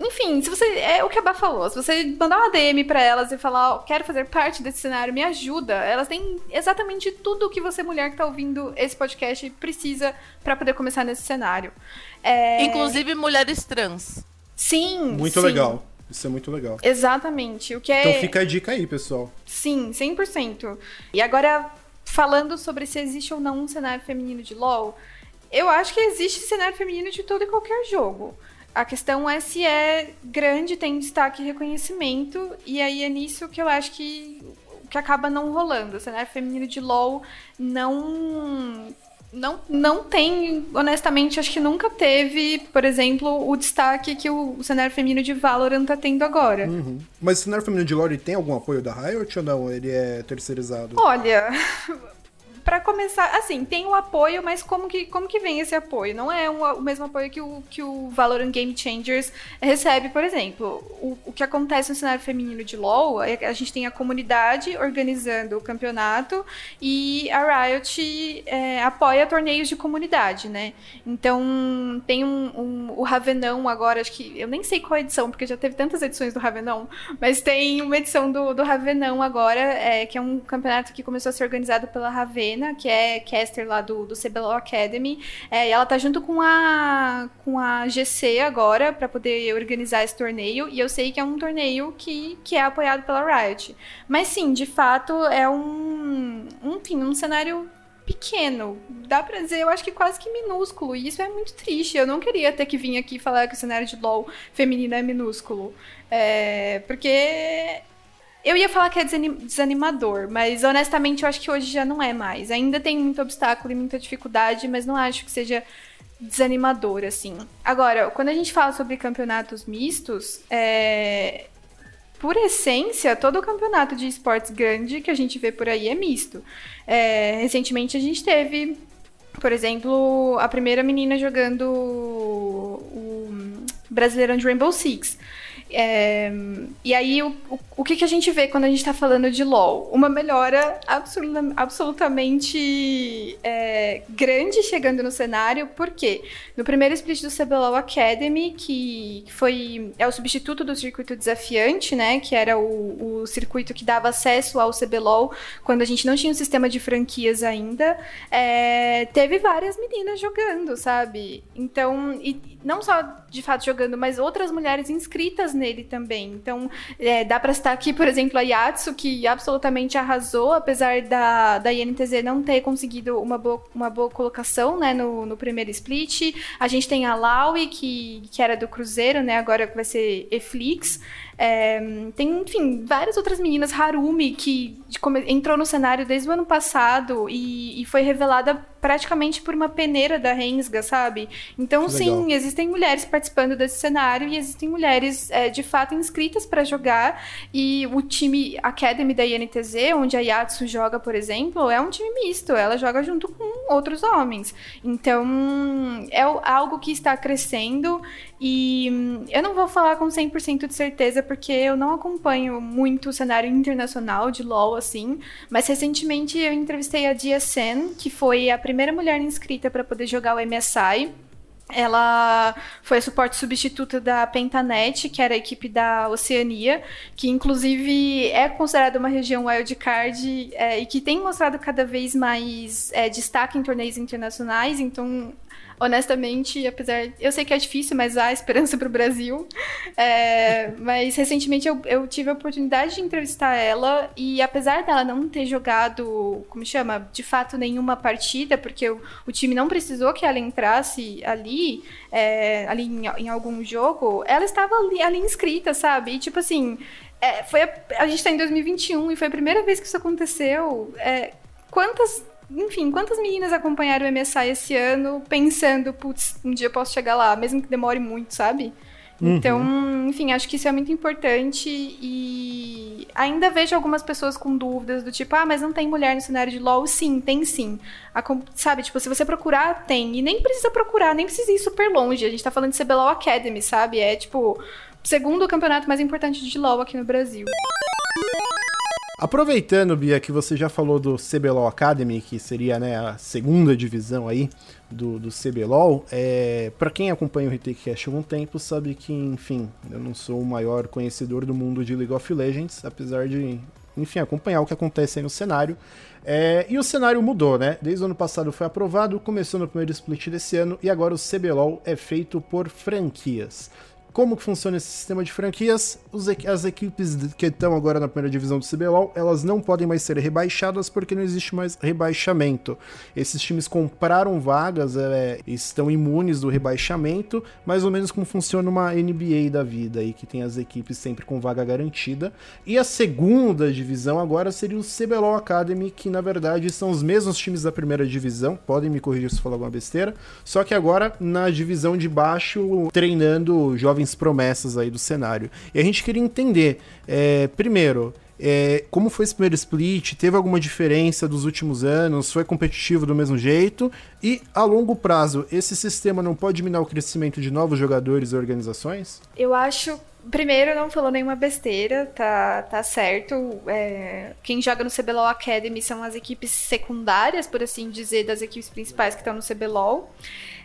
enfim, se você. É o que a Bá falou. Se você mandar uma DM pra elas e falar, ó, quero fazer parte desse cenário, me ajuda. Elas têm exatamente tudo o que você, mulher que tá ouvindo esse podcast, precisa pra poder começar nesse cenário. É, Inclusive mulheres trans. Sim. Muito sim, legal. Isso é muito legal. Exatamente. O que é. Então fica a dica aí, pessoal. Sim, 100%. E agora, falando sobre se existe ou não um cenário feminino de LoL, eu acho que existe cenário feminino de todo e qualquer jogo. A questão é se é grande, tem destaque e reconhecimento, e aí é nisso que eu acho que, que acaba não rolando. O cenário feminino de LoL não. Não, não tem, honestamente, acho que nunca teve, por exemplo, o destaque que o, o cenário feminino de Valorant tá tendo agora. Uhum. Mas o cenário feminino de LoL tem algum apoio da Riot ou não? Ele é terceirizado? Olha, pra começar, assim, tem o apoio, mas como que, como que vem esse apoio? Não é um- o mesmo apoio que o, que o Valorant Game Changers recebe, por exemplo. O, o que acontece no cenário feminino de LoL é a gente tem a comunidade organizando o campeonato e a Riot é, apoia torneios de comunidade, né? Então, tem um, um- o Ravenão agora, acho que, eu nem sei qual edição, porque já teve tantas edições do Ravenão, mas tem uma edição do, do Ravenão agora, é, que é um campeonato que começou a ser organizado pela Ravena, que é caster lá do, do CBLOL Academy. É, e ela tá junto com a, com a GC agora para poder organizar esse torneio. E eu sei que é um torneio que, que é apoiado pela Riot. Mas sim, de fato, é um, um, enfim, um cenário pequeno. Dá pra dizer, eu acho que quase que minúsculo. E isso é muito triste. Eu não queria ter que vir aqui falar que o cenário de LoL feminino é minúsculo. É, porque eu ia falar que é desani- desanimador, mas honestamente eu acho que hoje já não é mais. Ainda tem muito obstáculo e muita dificuldade, mas não acho que seja desanimador, assim. Agora, quando a gente fala sobre campeonatos mistos, é, por essência, todo campeonato de esportes grande que a gente vê por aí é misto. É, recentemente a gente teve, por exemplo, a primeira menina jogando o Brasileirão de Rainbow Six. É, e aí, o, o, que, que a gente vê quando a gente está falando de LoL? Uma melhora absoluta, absolutamente é, grande chegando no cenário, porque no primeiro split do CBLOL Academy, que foi é o substituto do circuito desafiante, né, que era o, o circuito que dava acesso ao CBLOL quando a gente não tinha um sistema de franquias ainda, é, teve várias meninas jogando, sabe? Então, e não só de fato jogando, mas outras mulheres inscritas nele também. Então, é, dá para citar aqui, por exemplo, a Yatsu, que absolutamente arrasou, apesar da, da INTZ não ter conseguido uma boa, uma boa colocação né, no, no primeiro split. A gente tem a Laui, que, que era do Cruzeiro, né, agora vai ser Eflix. É, tem, enfim, várias outras meninas, Harumi, que entrou no cenário desde o ano passado e, e foi revelada praticamente por uma peneira da Rensga, sabe? Então, sim, existem mulheres participando desse cenário e existem mulheres é, de fato inscritas para jogar. E o time Academy da INTZ, onde a Yatsu joga, por exemplo, é um time misto. Ela joga junto com outros homens. Então, é algo que está crescendo e hum, eu não vou falar com 100% de certeza porque eu não acompanho muito o cenário internacional de LoL assim, mas recentemente eu entrevistei a Dia Sen, que foi a primeira mulher inscrita para poder jogar o MSI. Ela foi a suporte substituta da Pentanet, que era a equipe da Oceania, que inclusive é considerada uma região wildcard é, e que tem mostrado cada vez mais é, destaque em torneios internacionais. Então, honestamente, apesar. Eu sei que é difícil, mas há esperança para o Brasil. É, mas recentemente eu, eu, tive a oportunidade de entrevistar ela e apesar dela não ter jogado, como chama, de fato nenhuma partida, porque o, o time não precisou que ela entrasse ali, é, ali em, em, algum jogo, ela estava ali, ali inscrita, sabe? E tipo assim. É, foi a, a gente está em 2021 e foi a primeira vez que isso aconteceu. É, quantas enfim, quantas meninas acompanharam o MSI esse ano pensando, putz, um dia eu posso chegar lá, mesmo que demore muito, sabe? Uhum. Então, enfim, acho que isso é muito importante e ainda vejo algumas pessoas com dúvidas do tipo, ah, mas não tem mulher no cenário de LoL? Sim, tem sim. A, sabe, tipo, se você procurar, tem. E nem precisa procurar, nem precisa ir super longe. A gente tá falando de CBLOL Academy, sabe? É, tipo, segundo campeonato mais importante de LoL aqui no Brasil. Aproveitando, Bia, que você já falou do CBLOL Academy, que seria né, a segunda divisão aí do, do CBLOL, é, para quem acompanha o Retake Cast há algum tempo, sabe que, enfim, eu não sou o maior conhecedor do mundo de League of Legends, apesar de, enfim, acompanhar o que acontece aí no cenário. É, e o cenário mudou, né? Desde o ano passado foi aprovado, começou no primeiro split desse ano, e agora o CBLOL é feito por franquias. Como que funciona esse sistema de franquias? As equipes que estão agora na primeira divisão do CBLOL, elas não podem mais ser rebaixadas porque não existe mais rebaixamento. Esses times compraram vagas, é, estão imunes do rebaixamento, mais ou menos como funciona uma NBA da vida, aí, que tem as equipes sempre com vaga garantida. E a segunda divisão agora seria o CBLOL Academy, que na verdade são os mesmos times da primeira divisão, podem me corrigir se falar alguma besteira, só que agora na divisão de baixo, treinando jovens jovens promessas aí do cenário. E a gente queria entender, é, primeiro, é, como foi esse primeiro split? Teve alguma diferença dos últimos anos? Foi competitivo do mesmo jeito? E a longo prazo, esse sistema não pode minar o crescimento de novos jogadores e organizações? Eu acho. Primeiro, não falou nenhuma besteira, tá, tá certo. É, quem joga no CBLOL Academy são as equipes secundárias, por assim dizer, das equipes principais que estão no CBLOL.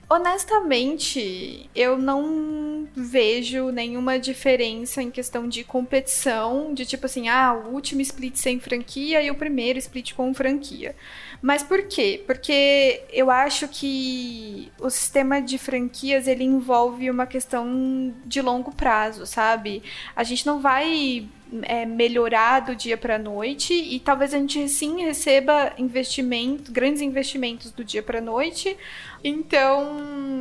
Honestamente, eu não vejo nenhuma diferença em questão de competição, de tipo assim, ah, o último split sem franquia e o primeiro split com franquia. Mas por quê? Porque eu acho que o sistema de franquias ele envolve uma questão de longo prazo, sabe? A gente não vai é, melhorar do dia para a noite e talvez a gente sim receba investimento, grandes investimentos do dia para a noite. Então,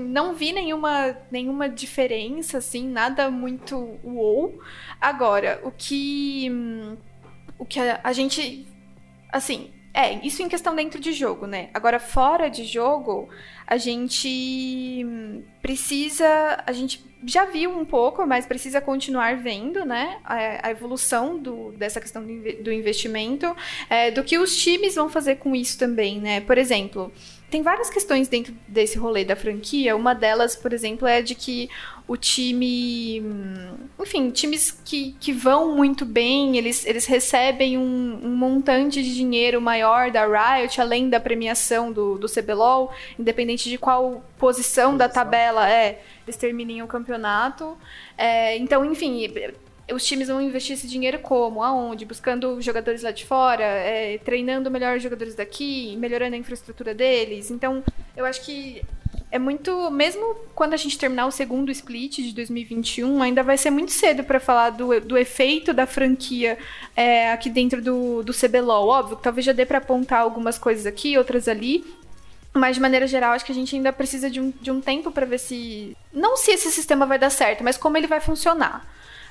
não vi nenhuma, nenhuma diferença, assim, nada muito uou. Agora, o que, o que a, a gente, assim, é, isso em questão dentro de jogo, né? Agora, fora de jogo, a gente precisa. A gente já viu um pouco, mas precisa continuar vendo, né? A, a evolução do, dessa questão do, investimento, é, do que os times vão fazer com isso também, né? Por exemplo, tem várias questões dentro desse rolê da franquia. Uma delas, por exemplo, é de que o time. Enfim, times que, que vão muito bem, eles, eles recebem um, um montante de dinheiro maior da Riot, além da premiação do, do CBLOL, independente de qual posição, da tabela é, eles terminem o campeonato. É, então, enfim, os times vão investir esse dinheiro como? Aonde? Buscando jogadores lá de fora, é, treinando melhor jogadores daqui, melhorando a infraestrutura deles. Então, eu acho que é muito. Mesmo quando a gente terminar o segundo split de 2021, ainda vai ser muito cedo para falar do, do efeito da franquia é, aqui dentro do, do CBLOL. Óbvio talvez já dê para apontar algumas coisas aqui, outras ali. Mas, de maneira geral, acho que a gente ainda precisa de um, de um tempo para ver se. Não se esse sistema vai dar certo, mas como ele vai funcionar.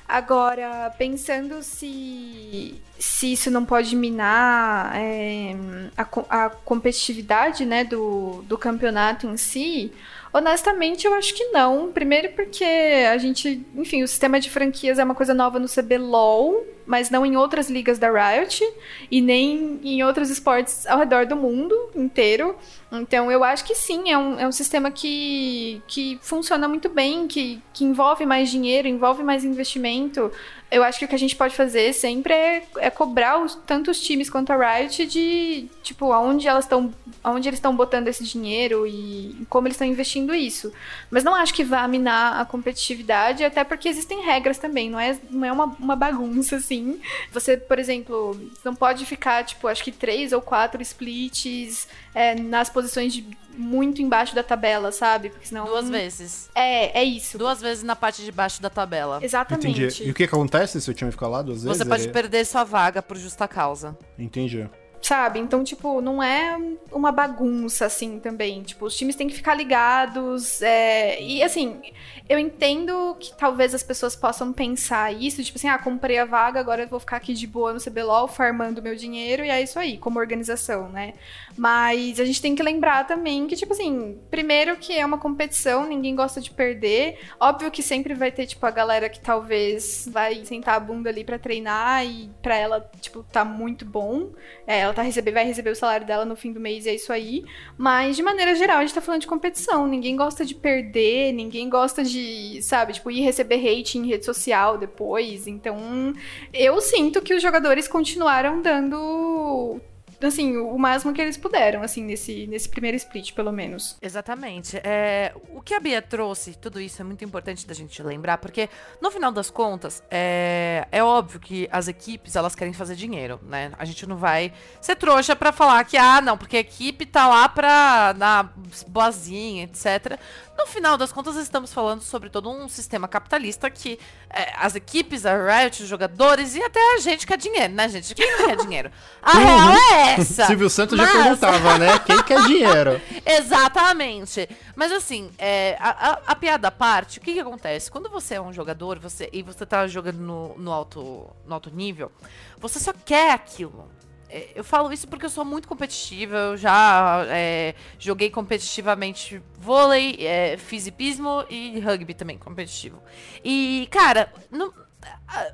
Agora, pensando se, se isso não pode minar é, a, a, competitividade né, do, do campeonato em si, honestamente eu acho que não. Primeiro porque a gente, enfim, o sistema de franquias é uma coisa nova no CBLOL, mas não em outras ligas da Riot e nem em outros esportes ao redor do mundo inteiro. Então, eu acho que sim, é um, é um sistema que, que funciona muito bem, que, que envolve mais dinheiro, envolve mais investimento. Eu acho que o que a gente pode fazer sempre é, é cobrar os, tanto os times quanto a Riot de, tipo, aonde elas estão, aonde eles estão botando esse dinheiro e como eles estão investindo isso. Mas não acho que vá minar a competitividade, até porque existem regras também, não é, não é uma, uma bagunça, assim. Você, por exemplo, não pode ficar, tipo, acho que três ou quatro splits é, nas posições de muito embaixo da tabela, sabe? Porque senão. Duas vezes. É, é isso. Duas vezes na parte de baixo da tabela. Exatamente. Entendi. E o que acontece se o time ficar lá duas vezes? Você pode perder sua vaga por justa causa. Entendi. Sabe? Então, tipo, não é uma bagunça assim também. Tipo, os times têm que ficar ligados. É... E assim, eu entendo que talvez as pessoas possam pensar isso, tipo assim, ah, comprei a vaga, agora eu vou ficar aqui de boa no CBLOL, farmando meu dinheiro, e é isso aí, como organização, né? Mas a gente tem que lembrar também que, tipo assim, primeiro que é uma competição, ninguém gosta de perder. Óbvio que sempre vai ter, tipo, a galera que talvez vai sentar a bunda ali para treinar e pra ela, tipo, tá muito bom. É, ela tá receber, vai receber o salário dela no fim do mês e é isso aí. Mas, de maneira geral, a gente tá falando de competição. Ninguém gosta de perder, ninguém gosta de, sabe, tipo, ir receber hate em rede social depois. Então, eu sinto que os jogadores continuaram dando assim, o máximo que eles puderam, assim, nesse, nesse primeiro split, pelo menos. Exatamente. É, o que a Bia trouxe, tudo isso é muito importante da gente lembrar, porque no final das contas, é, é óbvio que as equipes, elas querem fazer dinheiro, né? A gente não vai ser trouxa para falar que, ah, não, porque a equipe tá lá pra na boazinha, etc. No final das contas, estamos falando sobre todo um sistema capitalista que é, as equipes, a Riot, os jogadores e até a gente quer dinheiro, né, gente? Quem quer dinheiro? A real é essa. <laughs> Silvio Santos mas... já perguntava, né? Quem quer dinheiro? <laughs> Exatamente. Mas assim, é, a, a, a, piada à parte, o que, que acontece? Quando você é um jogador você, e você tá jogando no, no, alto, no alto nível, você só quer aquilo. É, eu falo isso porque eu sou muito competitiva, eu já é, joguei competitivamente vôlei, é, fiz hipismo e rugby também competitivo. E, cara, não,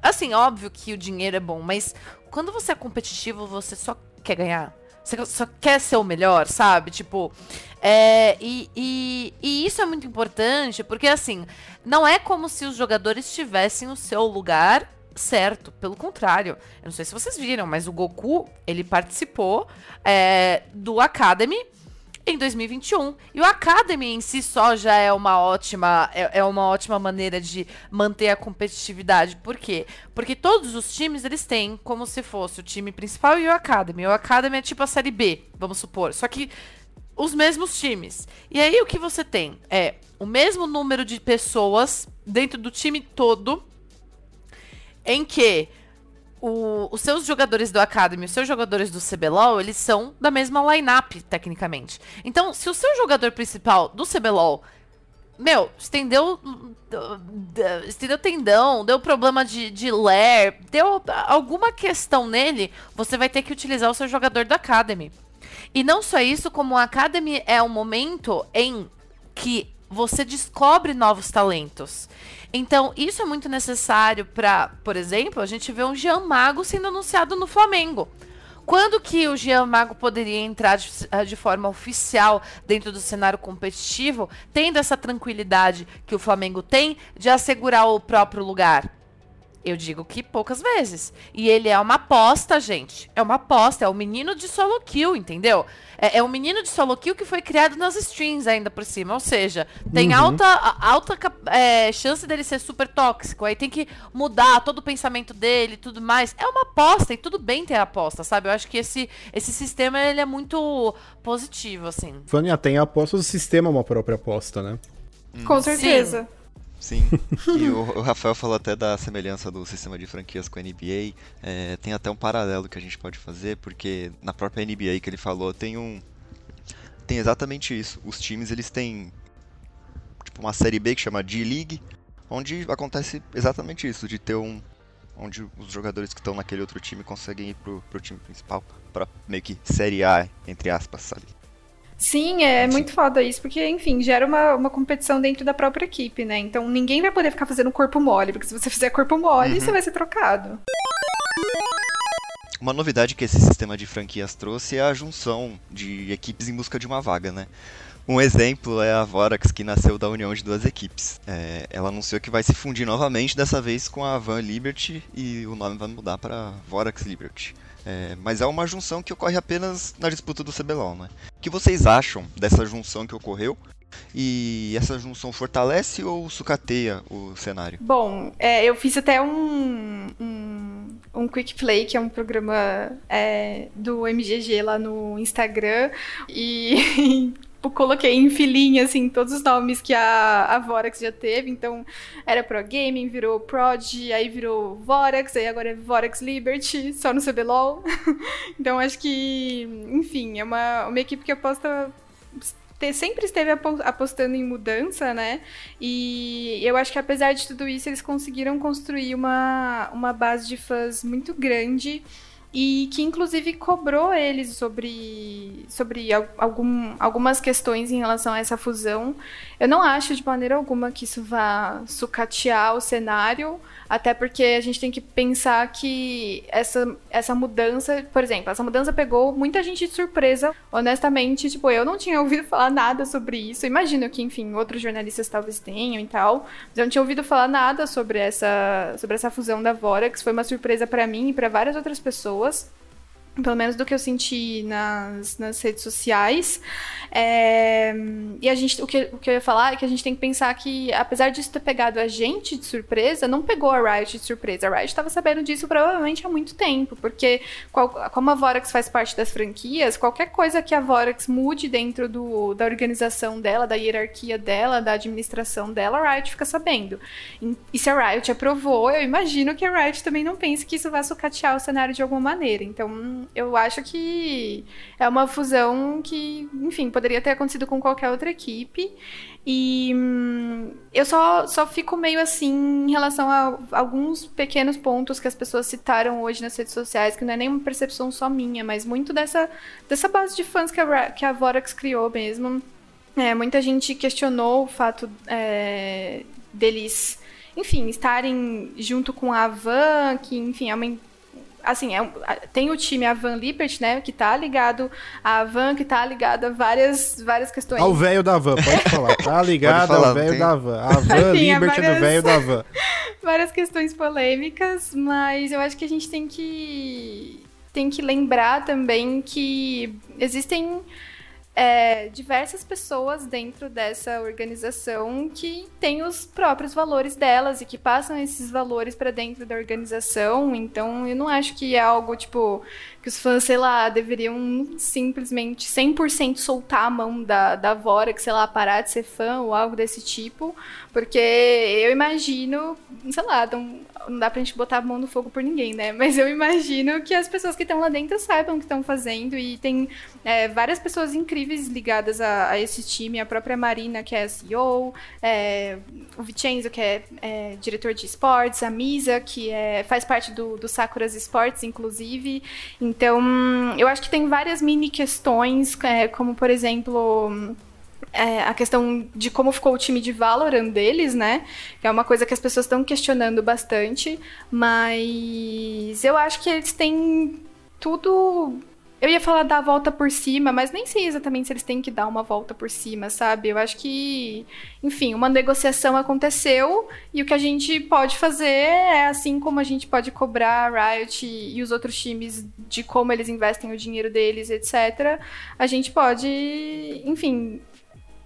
assim, óbvio que o dinheiro é bom, mas quando você é competitivo, você só quer ganhar. Você só quer ser o melhor, sabe? Tipo, é, e, e, e, isso é muito importante, porque assim, não é como se os jogadores tivessem o seu lugar certo. Pelo contrário, eu não sei se vocês viram, mas o Goku, ele participou é, do Academy em 2021. E o Academy em si só já é uma ótima é, é, uma ótima maneira de manter a competitividade. Por quê? Porque todos os times eles têm como se fosse o time principal e o Academy. O Academy é tipo a série B, vamos supor. Só que os mesmos times. E aí o que você tem é o mesmo número de pessoas dentro do time todo em que o, os seus jogadores do Academy, os seus jogadores do CBLOL, eles são da mesma lineup, tecnicamente. Então, se o seu jogador principal do CBLOL, meu, estendeu. Estendeu tendão, deu problema de, de ler, deu alguma questão nele, você vai ter que utilizar o seu jogador do Academy. E não só isso, como o Academy é um momento em que você descobre novos talentos. Então, isso é muito necessário para, por exemplo, a gente vê um Jean Mago sendo anunciado no Flamengo. Quando que o Jean Mago poderia entrar de, eh, de, forma oficial dentro do cenário competitivo, tendo essa tranquilidade que o Flamengo tem de assegurar o próprio lugar? Eu digo que poucas vezes. E ele é uma aposta, gente. É uma aposta. É o menino de solo kill, entendeu? É, é um menino de solo kill que foi criado nas strings ainda por cima. Ou seja, tem uhum. alta, alta é, chance dele ser super tóxico. Aí tem que mudar todo o pensamento dele e tudo mais. É uma aposta e tudo bem ter aposta, sabe? Eu acho que esse, esse sistema ele é muito positivo, assim. Vânia, tem aposta do sistema uma própria aposta, né? Com certeza. Sim. Sim, <laughs> e o, o, Rafael falou até da semelhança do sistema de franquias com a NBA. É, tem até um paralelo que a gente pode fazer, porque na própria NBA que ele falou tem um. Tem exatamente isso. Os times eles têm tipo uma série B que chama D-League, onde acontece exatamente isso, de ter um. onde os jogadores que estão naquele outro time conseguem ir pro, pro time principal, para meio que série A, entre aspas, sabe? Sim, é Sim. muito foda isso, porque, enfim, gera uma, uma competição dentro da própria equipe, né? Então ninguém vai poder ficar fazendo corpo mole, porque se você <laughs> fizer corpo mole, uhum. você vai ser trocado. Uma novidade que esse sistema de franquias trouxe é a junção de equipes em busca de uma vaga, né? Um exemplo é a Vorax, que nasceu da união de duas equipes. É, ela anunciou que vai se fundir novamente, dessa vez com a Van Liberty, e o nome vai mudar para Vorax Liberty. É, mas é uma junção que ocorre apenas na disputa do CBLOL, né? O que vocês acham dessa junção que ocorreu? E essa junção fortalece ou sucateia o cenário? Bom, é, eu fiz até um, um, um, Quick Play, que é um programa é, do MGG lá no Instagram, e <laughs> coloquei em filinha, assim, todos os nomes que a, a Vorax já teve. Então, era Pro Gaming, virou Prod, aí virou Vorax, aí agora é Vorax Liberty, só no CBLOL. <laughs> então, acho que, enfim, é uma, uma equipe que aposta sempre esteve apostando em mudança, né? E eu acho que apesar de tudo isso, eles conseguiram construir uma, uma base de fãs muito grande e que inclusive cobrou eles sobre, sobre algum, algumas questões em relação a essa fusão. Eu não acho de maneira alguma que isso vá sucatear o cenário, até porque a gente tem que pensar que essa, essa mudança, por exemplo, essa mudança pegou muita gente de surpresa. Honestamente, tipo, eu não tinha ouvido falar nada sobre isso. Imagino que, enfim, outros jornalistas talvez tenham e tal. Mas eu não tinha ouvido falar nada sobre essa, sobre essa fusão da Vorax. Foi uma surpresa para mim e para várias outras pessoas pelo menos do que eu senti nas, nas redes sociais. É, e a gente, o que, o que eu ia falar é que a gente tem que pensar que, apesar disso ter pegado a gente de surpresa, não pegou a Riot de surpresa. A Riot estava sabendo disso provavelmente há muito tempo, porque qual, como a Vorax faz parte das franquias, qualquer coisa que a Vorax mude dentro do, da organização dela, da hierarquia dela, da administração dela, a Riot fica sabendo. E, se a Riot aprovou, eu imagino que a Riot também não pense que isso vai sucatear o cenário de alguma maneira. Então, eu acho que é uma fusão que, enfim, poderia ter acontecido com qualquer outra equipe. E hum, eu só, só fico meio assim em relação a alguns pequenos pontos que as pessoas citaram hoje nas redes sociais, que não é nenhuma percepção só minha, mas muito dessa, dessa base de fãs que a, que a Vorax criou mesmo. É, muita gente questionou o fato é, deles enfim, estarem junto com a Van, que, enfim, é uma assim, é, tem o time Avan Liberty, né, que tá ligado a Van, que tá ligado a várias, várias questões. Ao velho da Van, pode falar. <laughs> Tá ligado falar, ao velho da Van. A Van Liberty várias, do velho da Van. <laughs> várias questões polêmicas, mas eu acho que a gente tem que tem que lembrar também que existem é, diversas pessoas dentro dessa organização que têm os próprios valores delas e que passam esses valores para dentro da organização. Então, eu não acho que é algo tipo que os fãs, sei lá, deveriam simplesmente 100% soltar a mão da, da Vora, que sei lá, parar de ser fã ou algo desse tipo, porque eu imagino, sei lá, não, não dá pra gente botar a mão no fogo por ninguém, né? Mas eu imagino que as pessoas que estão lá dentro saibam o que estão fazendo e tem é, várias pessoas incríveis ligadas a, a, esse time, a própria Marina, que é CEO, é, o Vicenzo, que é, é, diretor de esportes, a Misa, que é, faz parte do, do Sakuras Esportes, inclusive. Eu acho que tem várias mini questões, é, como por exemplo é, a questão de como ficou o time de Valorant deles, né? Que é uma coisa que as pessoas estão questionando bastante, mas eu acho que eles têm tudo eu ia falar dar a volta por cima, mas nem sei exatamente se eles têm que dar uma volta por cima, sabe? Eu acho que, enfim, uma negociação aconteceu e o que a gente pode fazer é assim como a gente pode cobrar a Riot e os outros times de como eles investem o dinheiro deles, etc. A gente pode, enfim,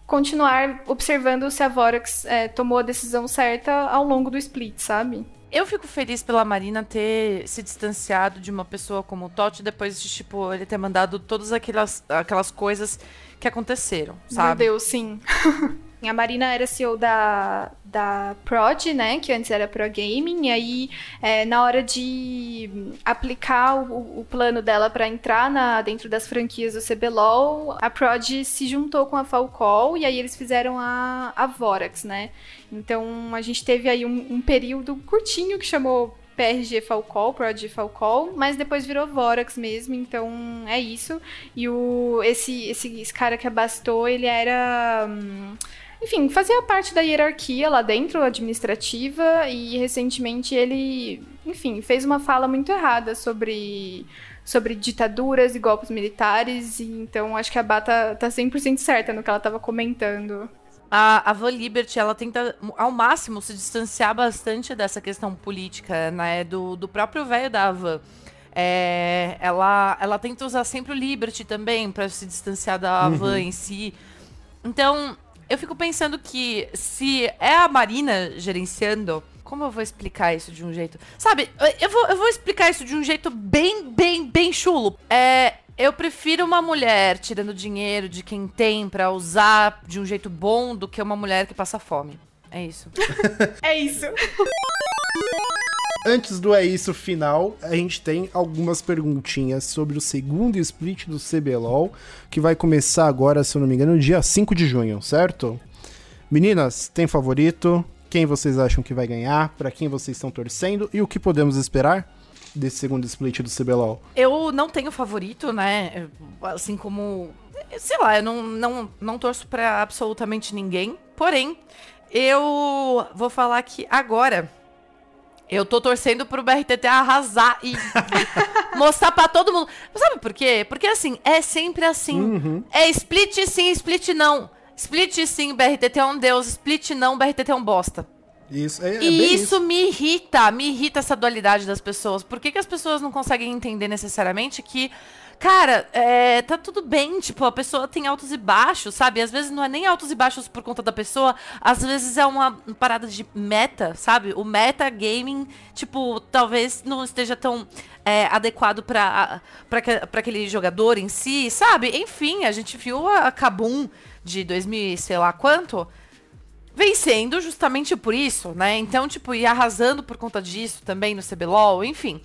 continuar observando se a Vorax é, tomou a decisão certa ao longo do split, sabe? Eu fico feliz pela Marina ter se distanciado de uma pessoa como o Totti depois de, tipo, ele ter mandado todas aquelas, aquelas coisas que aconteceram, sabe? Meu Deus, sim. <laughs> A Marina era CEO da, da Prod, né? Que antes era Pro Gaming. E aí, é, na hora de aplicar o, o plano dela para entrar na, dentro das franquias do CBLOL, a Prod se juntou com a Falcol e aí eles fizeram a, a Vorax, né? Então a gente teve aí um, um período curtinho que chamou PRG Falcol, Prod Falcol, mas depois virou Vorax mesmo, então é isso. E o esse, esse, esse cara que abastou, ele era. Hum, enfim, fazia parte da hierarquia lá dentro, administrativa, e recentemente ele, enfim, fez uma fala muito errada sobre sobre ditaduras e golpes militares, e então acho que a Bata tá 100% certa no que ela estava comentando. A, a Van Liberty, ela tenta ao máximo se distanciar bastante dessa questão política, né, do, do próprio velho da Van. É, ela, ela tenta usar sempre o Liberty também para se distanciar da uhum. Van em si. Então, eu fico pensando que se é a Marina gerenciando, como eu vou explicar isso de um jeito? Sabe, eu vou, eu vou explicar isso de um jeito bem, bem, bem chulo. É. Eu prefiro uma mulher tirando dinheiro de quem tem para usar de um jeito bom do que uma mulher que passa fome. É isso. <laughs> é isso. Antes do É Isso final, a gente tem algumas perguntinhas sobre o segundo split do CBLOL, que vai começar agora, se eu não me engano, no dia 5 de junho, certo? Meninas, tem favorito? Quem vocês acham que vai ganhar? Para quem vocês estão torcendo? E o que podemos esperar desse segundo split do CBLOL? Eu não tenho favorito, né? Assim como. Sei lá, eu não, não, não torço para absolutamente ninguém. Porém, eu vou falar que agora eu tô torcendo pro BRTT arrasar e <laughs> mostrar para todo mundo. Sabe por quê? Porque assim, é sempre assim. Uhum. É split sim, split não. Split sim, BRTT é um deus. Split não, BRTT é um bosta. Isso, é, é e isso, isso, me irrita, me irrita essa dualidade das pessoas. Por que, que as pessoas não conseguem entender necessariamente que Cara, é, tá tudo bem, tipo, a pessoa tem altos e baixos, sabe? Às vezes não é nem altos e baixos por conta da pessoa, às vezes é uma parada de meta, sabe? O meta gaming, tipo, talvez não esteja tão é, adequado para aquele jogador em si, sabe? Enfim, a gente viu a Kabum de 2000 sei lá quanto vencendo justamente por isso, né? Então, tipo, e arrasando por conta disso também no CBLOL, enfim.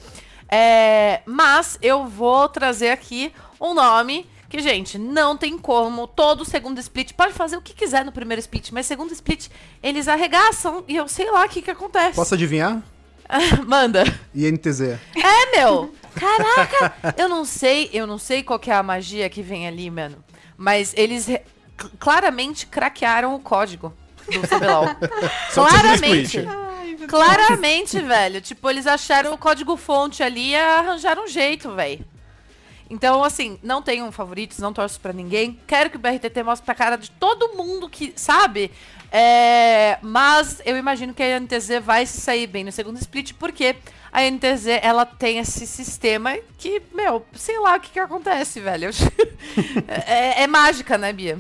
É, mas eu vou trazer aqui um nome que, gente, não tem como. Todo segundo split pode fazer o que quiser no primeiro split, mas segundo split eles arregaçam e eu sei lá o que, que acontece. Posso adivinhar? <laughs> Manda. INTZ. É, meu. Caraca, eu não sei, eu não sei qual é a magia que vem ali, mano. Mas eles claramente craquearam o código do CBLOL. <laughs> claramente. Claramente, velho. Tipo, eles acharam o código fonte ali e arranjaram um jeito, velho. Então, assim, não tenho favoritos, não torço para ninguém. Quero que o BRTT mostre pra cara de todo mundo que, sabe? É, mas eu imagino que a NTZ vai se sair bem no segundo split, porque a NTZ ela tem esse sistema que, meu, sei lá o que, que acontece, velho. <laughs> é, é mágica, né, Bia?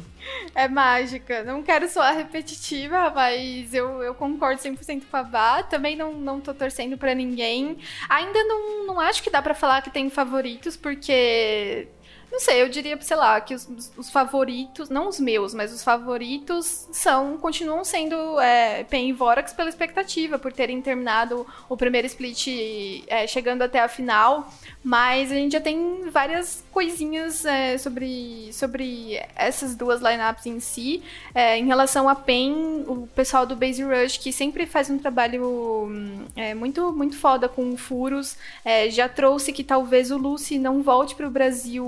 É mágica. Não quero soar repetitiva, mas eu, eu concordo 100% com a Bá. Também não, não tô torcendo para ninguém. Ainda não, não acho que dá para falar que tem favoritos, porque não sei, eu diria, sei lá, que os, os, favoritos, não os meus, mas os favoritos são, continuam sendo é, PEN e Vorax pela expectativa, por terem terminado o primeiro split é, chegando até a final. Mas a gente já tem várias coisinhas é, sobre, sobre essas duas lineups em si. É, em relação a PEN, o pessoal do Base Rush, que sempre faz um trabalho é, muito, muito foda com furos, é, já trouxe que talvez o Lucy não volte para o Brasil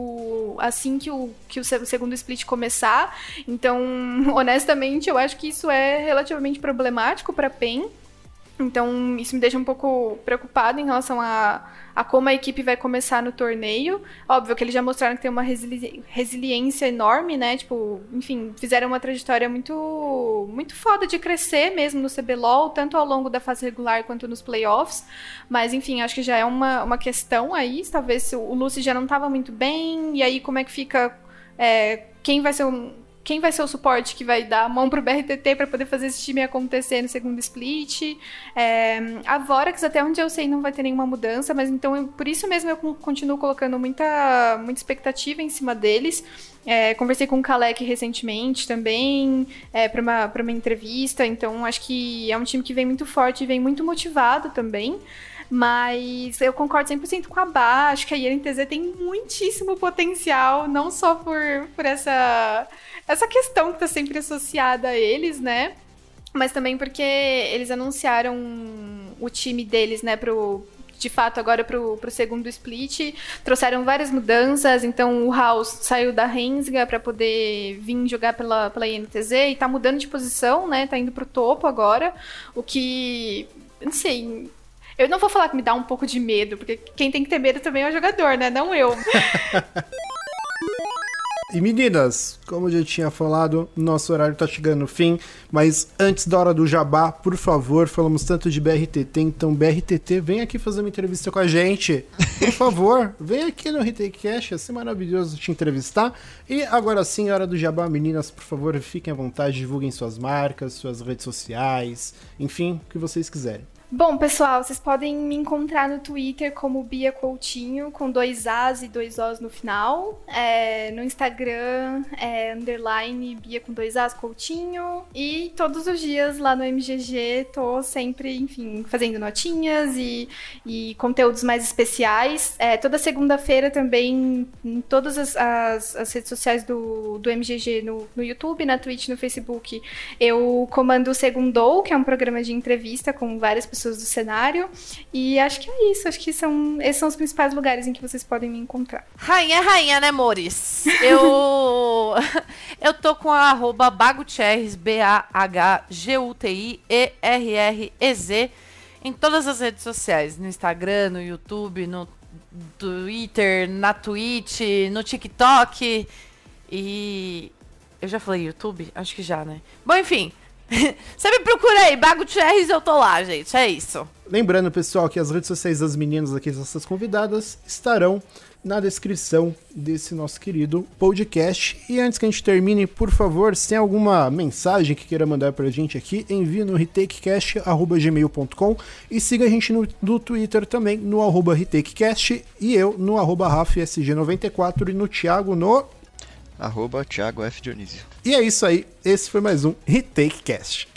assim que o, que o segundo split começar. Então, <laughs> honestamente, eu acho que isso é relativamente problemático para PEN. Então, isso me deixa um pouco preocupada em relação a, a como a equipe vai começar no torneio. Óbvio que eles já mostraram que tem uma resili resiliência enorme, né? Tipo, enfim, fizeram uma trajetória muito, muito foda de crescer mesmo no CBLOL, tanto ao longo da fase regular quanto nos playoffs. Mas, enfim, acho que já é uma, uma questão aí. Talvez o Lucy já não estava muito bem, e aí como é que fica. É, quem vai ser um, quem vai ser o suporte que vai dar a mão pro BRTT para poder fazer esse time acontecer no segundo split. É, a Vorax, até onde eu sei, não vai ter nenhuma mudança, mas então eu, por isso mesmo eu continuo colocando muita, muita expectativa em cima deles. É, conversei com o Kalec recentemente também, é, para uma, uma entrevista, então acho que é um time que vem muito forte e vem muito motivado também. Mas eu concordo 100% com a Bá. Acho que a INTZ tem muitíssimo potencial, não só por, por essa essa questão que está sempre associada a eles, né? Mas também porque eles anunciaram o time deles, né, pro, de fato agora pro, pro segundo split. Trouxeram várias mudanças, então o House saiu da Rensga para poder vir jogar pela, pela INTZ e tá mudando de posição, né? Tá indo pro topo agora, o que não sei, eu não vou falar que me dá um pouco de medo, porque quem tem que ter medo também é o jogador, né? Não eu. <laughs> E meninas, como eu já tinha falado, nosso horário tá chegando no fim, mas antes da hora do jabá, por favor, falamos tanto de BRTT, então BRTT, vem aqui fazer uma entrevista com a gente. Por favor, vem aqui no Cash, ia ser maravilhoso te entrevistar. E agora sim, hora do jabá, meninas, por favor, fiquem à vontade, divulguem suas marcas, suas redes sociais, enfim, o que vocês quiserem. Bom, pessoal, vocês podem me encontrar no Twitter como Bia Coutinho, com dois As e dois Os no final. É, no Instagram, é, underline Bia com dois As Coutinho. E todos os dias lá no MGG tô sempre, enfim, fazendo notinhas e, e conteúdos mais especiais. É, toda segunda-feira também, em todas as, as, as, redes sociais do, do MGG, no, no YouTube, na Twitch, no Facebook, eu comando o Segundou, que é um programa de entrevista com várias pessoas pessoas do cenário. E acho que é isso. Acho que são, esses são os principais lugares em que vocês podem me encontrar. Rainha é rainha, né, Mores? Eu. <laughs> eu tô com a arroba BaguTerres, B-A-H-G-U-T-I-E-R-R-E-Z, em todas as redes sociais. No Instagram, no YouTube, no Twitter, na Twitch, no TikTok. E. Eu já falei YouTube? Acho que já, né? Bom, enfim. <laughs> Você me procura aí, Bago Cherries, eu tô lá, gente. É isso. Lembrando, pessoal, que as redes sociais das meninas aqui, nossas convidadas, estarão na descrição desse nosso querido podcast. E antes que a gente termine, por favor, se tem alguma mensagem que queira mandar pra gente aqui, envie no retakecast.gmail.com e siga a gente no, no Twitter também, no arroba retakecast e eu no arroba rafsg94 e no Thiago no arroba Thiago F. Dionísio. E é isso aí, esse foi mais um Retake Cast.